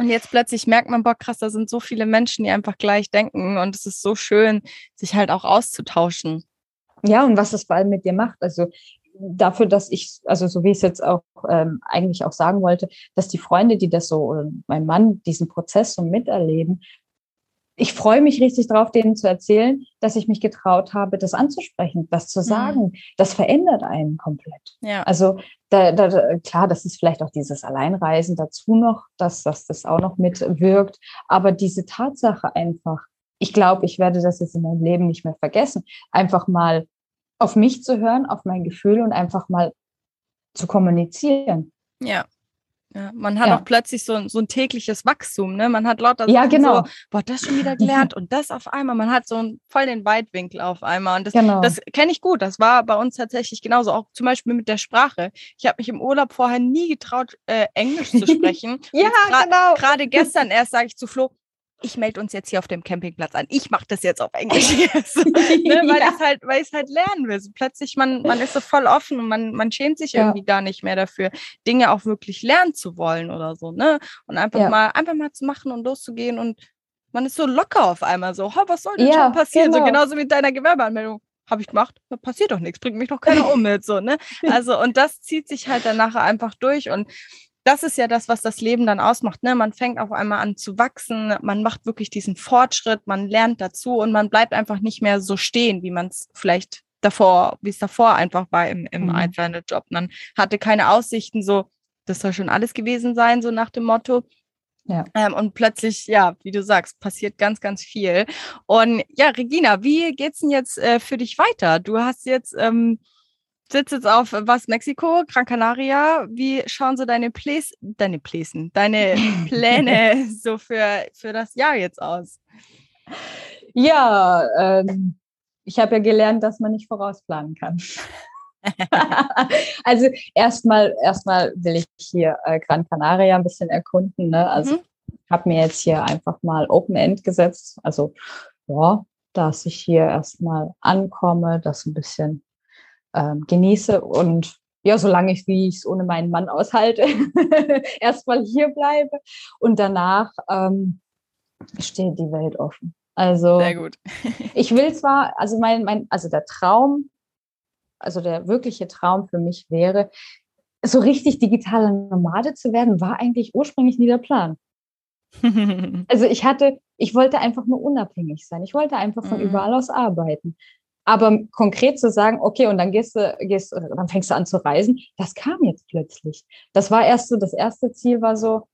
Und jetzt plötzlich merkt man, boah, krass, da sind so viele Menschen, die einfach gleich denken. Und es ist so schön, sich halt auch auszutauschen. Ja, und was das vor allem mit dir macht. Also dafür, dass ich, also so wie ich es jetzt auch ähm, eigentlich auch sagen wollte, dass die Freunde, die das so, oder mein Mann diesen Prozess so miterleben, ich freue mich richtig drauf, denen zu erzählen, dass ich mich getraut habe, das anzusprechen, das zu mhm. sagen. Mhm. Das verändert einen komplett. Ja. Also da, da, klar, das ist vielleicht auch dieses Alleinreisen dazu noch, dass, dass das auch noch mitwirkt. Aber diese Tatsache einfach, ich glaube, ich werde das jetzt in meinem Leben nicht mehr vergessen, einfach mal auf mich zu hören, auf mein Gefühl und einfach mal zu kommunizieren. Ja. Ja, man hat ja. auch plötzlich so, so ein tägliches Wachstum, ne? Man hat lauter ja, genau. so, boah, das schon wieder gelernt und das auf einmal. Man hat so ein, voll den Weitwinkel auf einmal. Und das, genau. das kenne ich gut. Das war bei uns tatsächlich genauso. Auch zum Beispiel mit der Sprache. Ich habe mich im Urlaub vorher nie getraut, äh, Englisch zu sprechen. ja, genau. Gerade gestern erst sage ich zu Flo, ich melde uns jetzt hier auf dem Campingplatz an. Ich mache das jetzt auf Englisch. ne, weil ja. ich halt, weil ich halt lernen will. So plötzlich man, man ist so voll offen und man, man schämt sich ja. irgendwie gar nicht mehr dafür, Dinge auch wirklich lernen zu wollen oder so, ne? Und einfach ja. mal, einfach mal zu machen und loszugehen und man ist so locker auf einmal so, oh, was soll denn schon passieren? Genau. So genauso wie mit deiner Gewerbeanmeldung. Habe ich gemacht, da passiert doch nichts, bringt mich doch keiner um mit, so, ne? Also, und das zieht sich halt dann nachher einfach durch und das ist ja das, was das Leben dann ausmacht. Ne? Man fängt auf einmal an zu wachsen, man macht wirklich diesen Fortschritt, man lernt dazu und man bleibt einfach nicht mehr so stehen, wie man es vielleicht davor, wie es davor einfach war im, im mhm. einzelnen Job. Man hatte keine Aussichten, so, das soll schon alles gewesen sein, so nach dem Motto. Ja. Ähm, und plötzlich, ja, wie du sagst, passiert ganz, ganz viel. Und ja, Regina, wie geht's denn jetzt äh, für dich weiter? Du hast jetzt ähm, sitzt jetzt auf was Mexiko, Gran Canaria. Wie schauen so deine Pläs deine Pläsen, deine Pläne so für, für das Jahr jetzt aus? Ja, ähm, ich habe ja gelernt, dass man nicht vorausplanen kann. also erstmal erstmal will ich hier äh, Gran Canaria ein bisschen erkunden. Ne? Also mhm. habe mir jetzt hier einfach mal Open End gesetzt. Also ja, dass ich hier erstmal ankomme, das ein bisschen ähm, genieße und ja, solange ich, wie ich es ohne meinen Mann aushalte, erstmal hier bleibe und danach ähm, steht die Welt offen. Also Sehr gut. ich will zwar, also mein, mein, also der Traum, also der wirkliche Traum für mich wäre, so richtig digitale Nomade zu werden, war eigentlich ursprünglich nie der Plan. also ich hatte, ich wollte einfach nur unabhängig sein. Ich wollte einfach von mhm. überall aus arbeiten. Aber konkret zu sagen, okay, und dann gehst du, gehst, dann fängst du an zu reisen, das kam jetzt plötzlich. Das war erst so, das erste Ziel war so,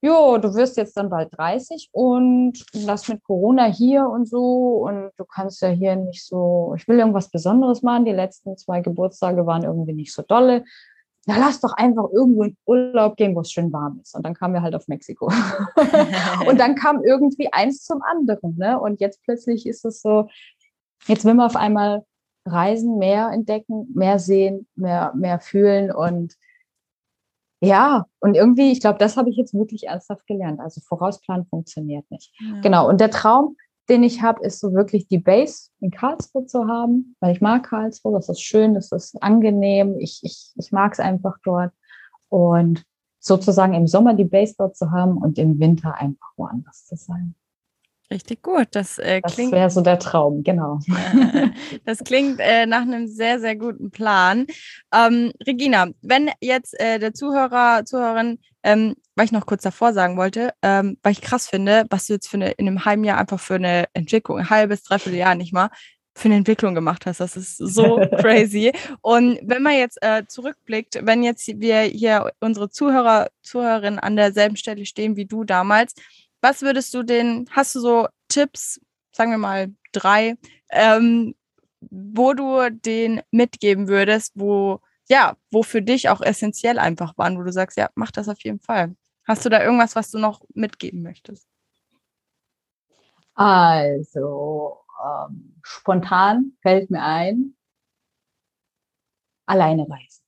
jo, du wirst jetzt dann bald 30 und das mit Corona hier und so und du kannst ja hier nicht so, ich will irgendwas Besonderes machen. Die letzten zwei Geburtstage waren irgendwie nicht so dolle. Na, lass doch einfach irgendwo in Urlaub gehen, wo es schön warm ist. Und dann kamen wir halt auf Mexiko. und dann kam irgendwie eins zum anderen. Ne? Und jetzt plötzlich ist es so, Jetzt will man auf einmal reisen, mehr entdecken, mehr sehen, mehr, mehr fühlen und ja, und irgendwie, ich glaube, das habe ich jetzt wirklich ernsthaft gelernt. Also Vorausplanen funktioniert nicht. Ja. Genau. Und der Traum, den ich habe, ist so wirklich die Base in Karlsruhe zu haben, weil ich mag Karlsruhe, das ist schön, das ist angenehm, ich, ich, ich mag es einfach dort. Und sozusagen im Sommer die Base dort zu haben und im Winter einfach woanders zu sein. Richtig gut. Das, äh, das wäre so der Traum, genau. das klingt äh, nach einem sehr, sehr guten Plan. Ähm, Regina, wenn jetzt äh, der Zuhörer, Zuhörerin, ähm, weil ich noch kurz davor sagen wollte, ähm, weil ich krass finde, was du jetzt für eine, in einem halben Jahr einfach für eine Entwicklung, ein halbes, dreiviertel Jahr nicht mal, für eine Entwicklung gemacht hast. Das ist so crazy. Und wenn man jetzt äh, zurückblickt, wenn jetzt wir hier unsere Zuhörer, Zuhörerinnen an derselben Stelle stehen wie du damals, was würdest du den, hast du so Tipps, sagen wir mal drei, ähm, wo du den mitgeben würdest, wo, ja, wo für dich auch essentiell einfach waren, wo du sagst, ja, mach das auf jeden Fall. Hast du da irgendwas, was du noch mitgeben möchtest? Also, ähm, spontan fällt mir ein, alleine reisen.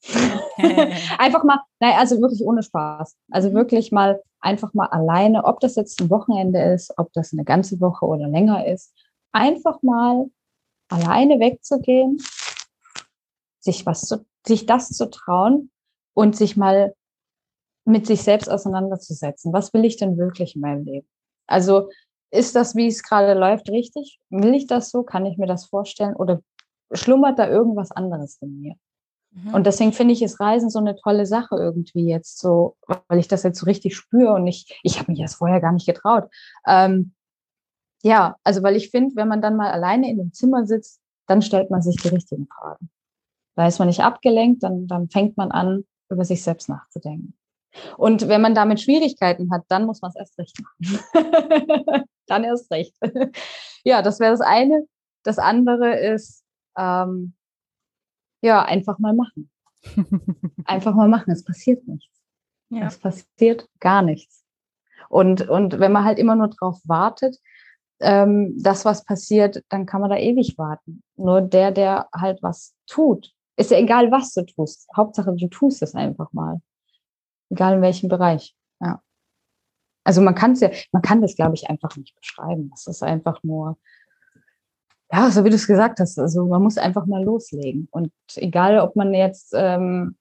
einfach mal, nein, also wirklich ohne Spaß. Also mhm. wirklich mal einfach mal alleine, ob das jetzt ein Wochenende ist, ob das eine ganze Woche oder länger ist, einfach mal alleine wegzugehen, sich was zu, sich das zu trauen und sich mal mit sich selbst auseinanderzusetzen. Was will ich denn wirklich in meinem Leben? Also ist das, wie es gerade läuft, richtig? Will ich das so? Kann ich mir das vorstellen? Oder schlummert da irgendwas anderes in mir? Mhm. Und deswegen finde ich es Reisen so eine tolle Sache irgendwie jetzt so, weil ich das jetzt so richtig spüre und ich, ich habe mich das vorher gar nicht getraut. Ähm, ja, also weil ich finde, wenn man dann mal alleine in dem Zimmer sitzt, dann stellt man sich die richtigen Fragen. Da ist man nicht abgelenkt, dann, dann fängt man an, über sich selbst nachzudenken. Und wenn man damit Schwierigkeiten hat, dann muss man es erst recht machen. dann erst recht. ja, das wäre das eine. Das andere ist, ähm, ja, einfach mal machen. einfach mal machen. Es passiert nichts. Ja. Es passiert gar nichts. Und, und wenn man halt immer nur drauf wartet, ähm, das, was passiert, dann kann man da ewig warten. Nur der, der halt was tut, ist ja egal, was du tust. Hauptsache, du tust es einfach mal. Egal in welchem Bereich. Ja. Also man kann es ja, man kann das, glaube ich, einfach nicht beschreiben. Das ist einfach nur, ja, so wie du es gesagt hast, also man muss einfach mal loslegen. Und egal, ob man jetzt ähm,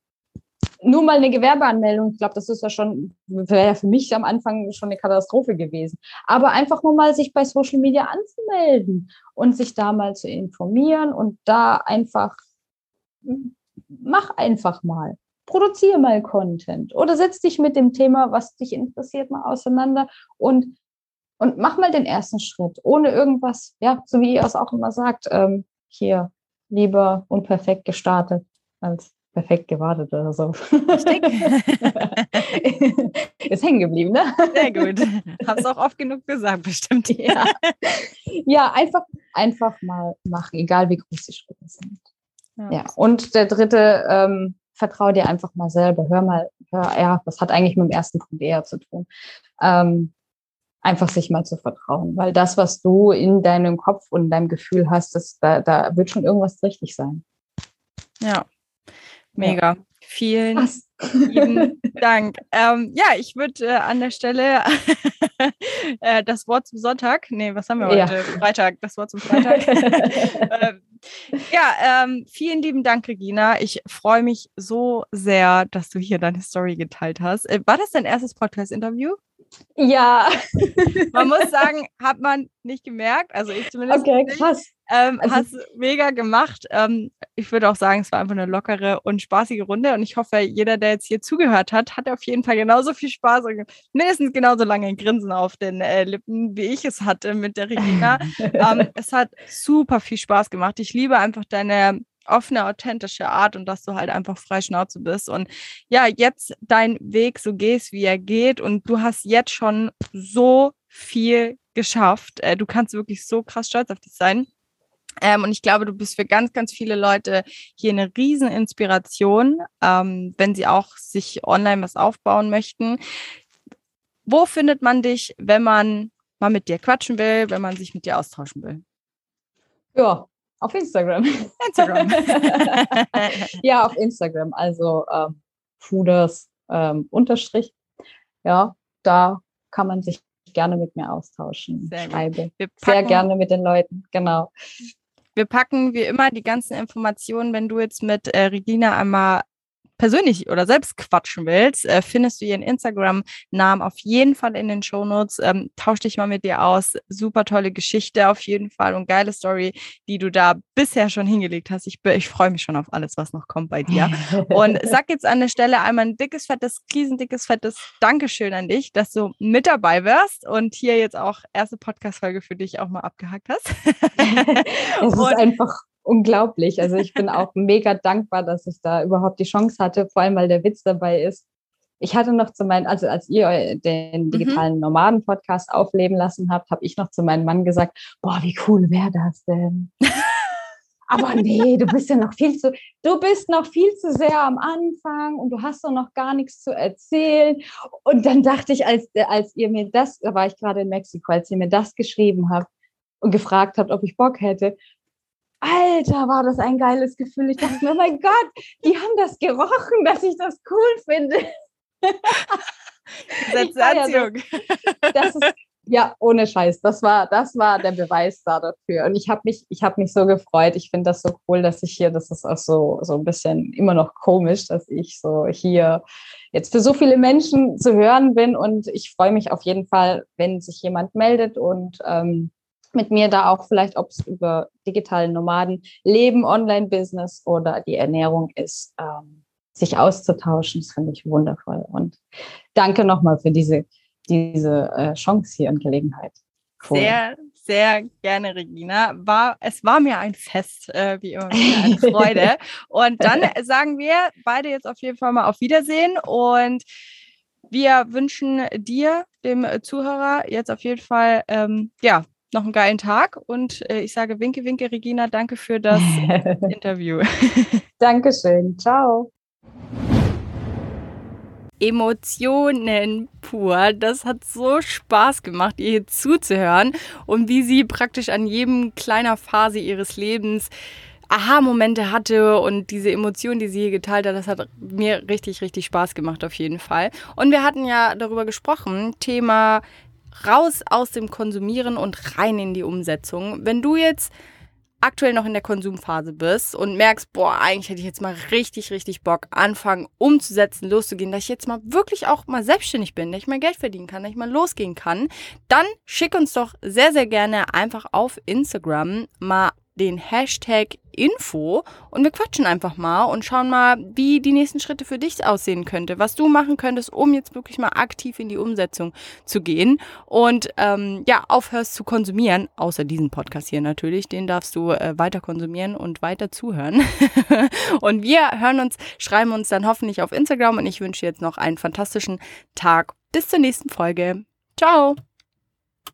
nur mal eine Gewerbeanmeldung, ich glaube, das ist ja schon, wäre ja für mich am Anfang schon eine Katastrophe gewesen. Aber einfach nur mal sich bei Social Media anzumelden und sich da mal zu informieren und da einfach, mach einfach mal. Produziere mal Content oder setz dich mit dem Thema, was dich interessiert, mal auseinander und, und mach mal den ersten Schritt, ohne irgendwas, ja, so wie ihr es auch immer sagt, ähm, hier lieber unperfekt gestartet als perfekt gewartet oder so. Ist hängen geblieben, ne? Sehr gut. Hab's auch oft genug gesagt, bestimmt. Ja, ja einfach, einfach mal machen, egal wie groß die Schritte sind. Ja. ja. Und der dritte, ähm, vertraue dir einfach mal selber. Hör mal, hör, ja, das hat eigentlich mit dem ersten Punkt eher zu tun. Ähm, einfach sich mal zu vertrauen, weil das, was du in deinem Kopf und deinem Gefühl hast, das, da, da wird schon irgendwas richtig sein. Ja, Mega. Ja. Vielen lieben Dank. Ähm, ja, ich würde äh, an der Stelle äh, das Wort zum Sonntag, nee, was haben wir heute? Ja. Freitag, das Wort zum Freitag. äh, ja, ähm, vielen lieben Dank, Regina. Ich freue mich so sehr, dass du hier deine Story geteilt hast. Äh, war das dein erstes Podcast-Interview? Ja. Man muss sagen, hat man nicht gemerkt. Also ich zumindest. Okay, krass. Ähm, also, hast mega gemacht. Ähm, ich würde auch sagen, es war einfach eine lockere und spaßige Runde. Und ich hoffe, jeder, der jetzt hier zugehört hat, hat auf jeden Fall genauso viel Spaß und mindestens genauso lange ein Grinsen auf den äh, Lippen, wie ich es hatte mit der Regina. ähm, es hat super viel Spaß gemacht. Ich liebe einfach deine offene, authentische Art und dass du halt einfach frei Schnauze bist und ja, jetzt dein Weg so gehst, wie er geht und du hast jetzt schon so viel geschafft. Äh, du kannst wirklich so krass stolz auf dich sein. Ähm, und ich glaube, du bist für ganz, ganz viele Leute hier eine Rieseninspiration, ähm, wenn sie auch sich online was aufbauen möchten. Wo findet man dich, wenn man mal mit dir quatschen will, wenn man sich mit dir austauschen will? Ja, auf Instagram. Instagram. ja, auf Instagram. Also ähm, Fooders ähm, Unterstrich. Ja, da kann man sich gerne mit mir austauschen. Sehr Schreibe. Sehr gerne mit den Leuten, genau. Wir packen wie immer die ganzen Informationen, wenn du jetzt mit äh, Regina einmal persönlich oder selbst quatschen willst, äh, findest du ihren Instagram-Namen auf jeden Fall in den Shownotes. Ähm, tausch dich mal mit dir aus. Super tolle Geschichte auf jeden Fall und geile Story, die du da bisher schon hingelegt hast. Ich, ich freue mich schon auf alles, was noch kommt bei dir. und sag jetzt an der Stelle einmal ein dickes, fettes, riesendickes, fettes Dankeschön an dich, dass du mit dabei wärst und hier jetzt auch erste Podcast-Folge für dich auch mal abgehakt hast. es ist einfach unglaublich. Also ich bin auch mega dankbar, dass ich da überhaupt die Chance hatte, vor allem weil der Witz dabei ist. Ich hatte noch zu meinem, also als ihr den mhm. digitalen Nomaden-Podcast aufleben lassen habt, habe ich noch zu meinem Mann gesagt, boah, wie cool wäre das denn? Aber nee, du bist ja noch viel zu, du bist noch viel zu sehr am Anfang und du hast doch noch gar nichts zu erzählen. Und dann dachte ich, als, als ihr mir das, da war ich gerade in Mexiko, als ihr mir das geschrieben habt und gefragt habt, ob ich Bock hätte, Alter, war das ein geiles Gefühl. Ich dachte mir, oh mein Gott, die haben das gerochen, dass ich das cool finde. Sensation. Das, ist, Ja, ohne Scheiß. Das war, das war der Beweis da dafür. Und ich habe mich, ich habe mich so gefreut. Ich finde das so cool, dass ich hier, das ist auch so, so ein bisschen immer noch komisch, dass ich so hier jetzt für so viele Menschen zu hören bin. Und ich freue mich auf jeden Fall, wenn sich jemand meldet und ähm, mit mir da auch vielleicht, ob es über digitalen Nomaden, Leben, Online-Business oder die Ernährung ist, ähm, sich auszutauschen. Das finde ich wundervoll. Und danke nochmal für diese diese äh, Chance hier und Gelegenheit. Cool. Sehr, sehr gerne, Regina. War, es war mir ein Fest, äh, wie immer eine Freude. und dann sagen wir beide jetzt auf jeden Fall mal auf Wiedersehen und wir wünschen dir, dem Zuhörer, jetzt auf jeden Fall ähm, ja, noch einen geilen Tag und äh, ich sage Winke, Winke, Regina, danke für das Interview. Dankeschön. Ciao. Emotionen pur. Das hat so Spaß gemacht, ihr hier zuzuhören und wie sie praktisch an jedem kleiner Phase ihres Lebens Aha-Momente hatte und diese Emotionen, die sie hier geteilt hat, das hat mir richtig, richtig Spaß gemacht auf jeden Fall. Und wir hatten ja darüber gesprochen, Thema raus aus dem Konsumieren und rein in die Umsetzung. Wenn du jetzt aktuell noch in der Konsumphase bist und merkst, boah, eigentlich hätte ich jetzt mal richtig, richtig Bock, anfangen, umzusetzen, loszugehen, dass ich jetzt mal wirklich auch mal selbstständig bin, dass ich mal Geld verdienen kann, dass ich mal losgehen kann, dann schick uns doch sehr, sehr gerne einfach auf Instagram mal den Hashtag Info und wir quatschen einfach mal und schauen mal, wie die nächsten Schritte für dich aussehen könnte, was du machen könntest, um jetzt wirklich mal aktiv in die Umsetzung zu gehen und ähm, ja, aufhörst zu konsumieren, außer diesen Podcast hier natürlich, den darfst du äh, weiter konsumieren und weiter zuhören. und wir hören uns, schreiben uns dann hoffentlich auf Instagram und ich wünsche jetzt noch einen fantastischen Tag. Bis zur nächsten Folge. Ciao!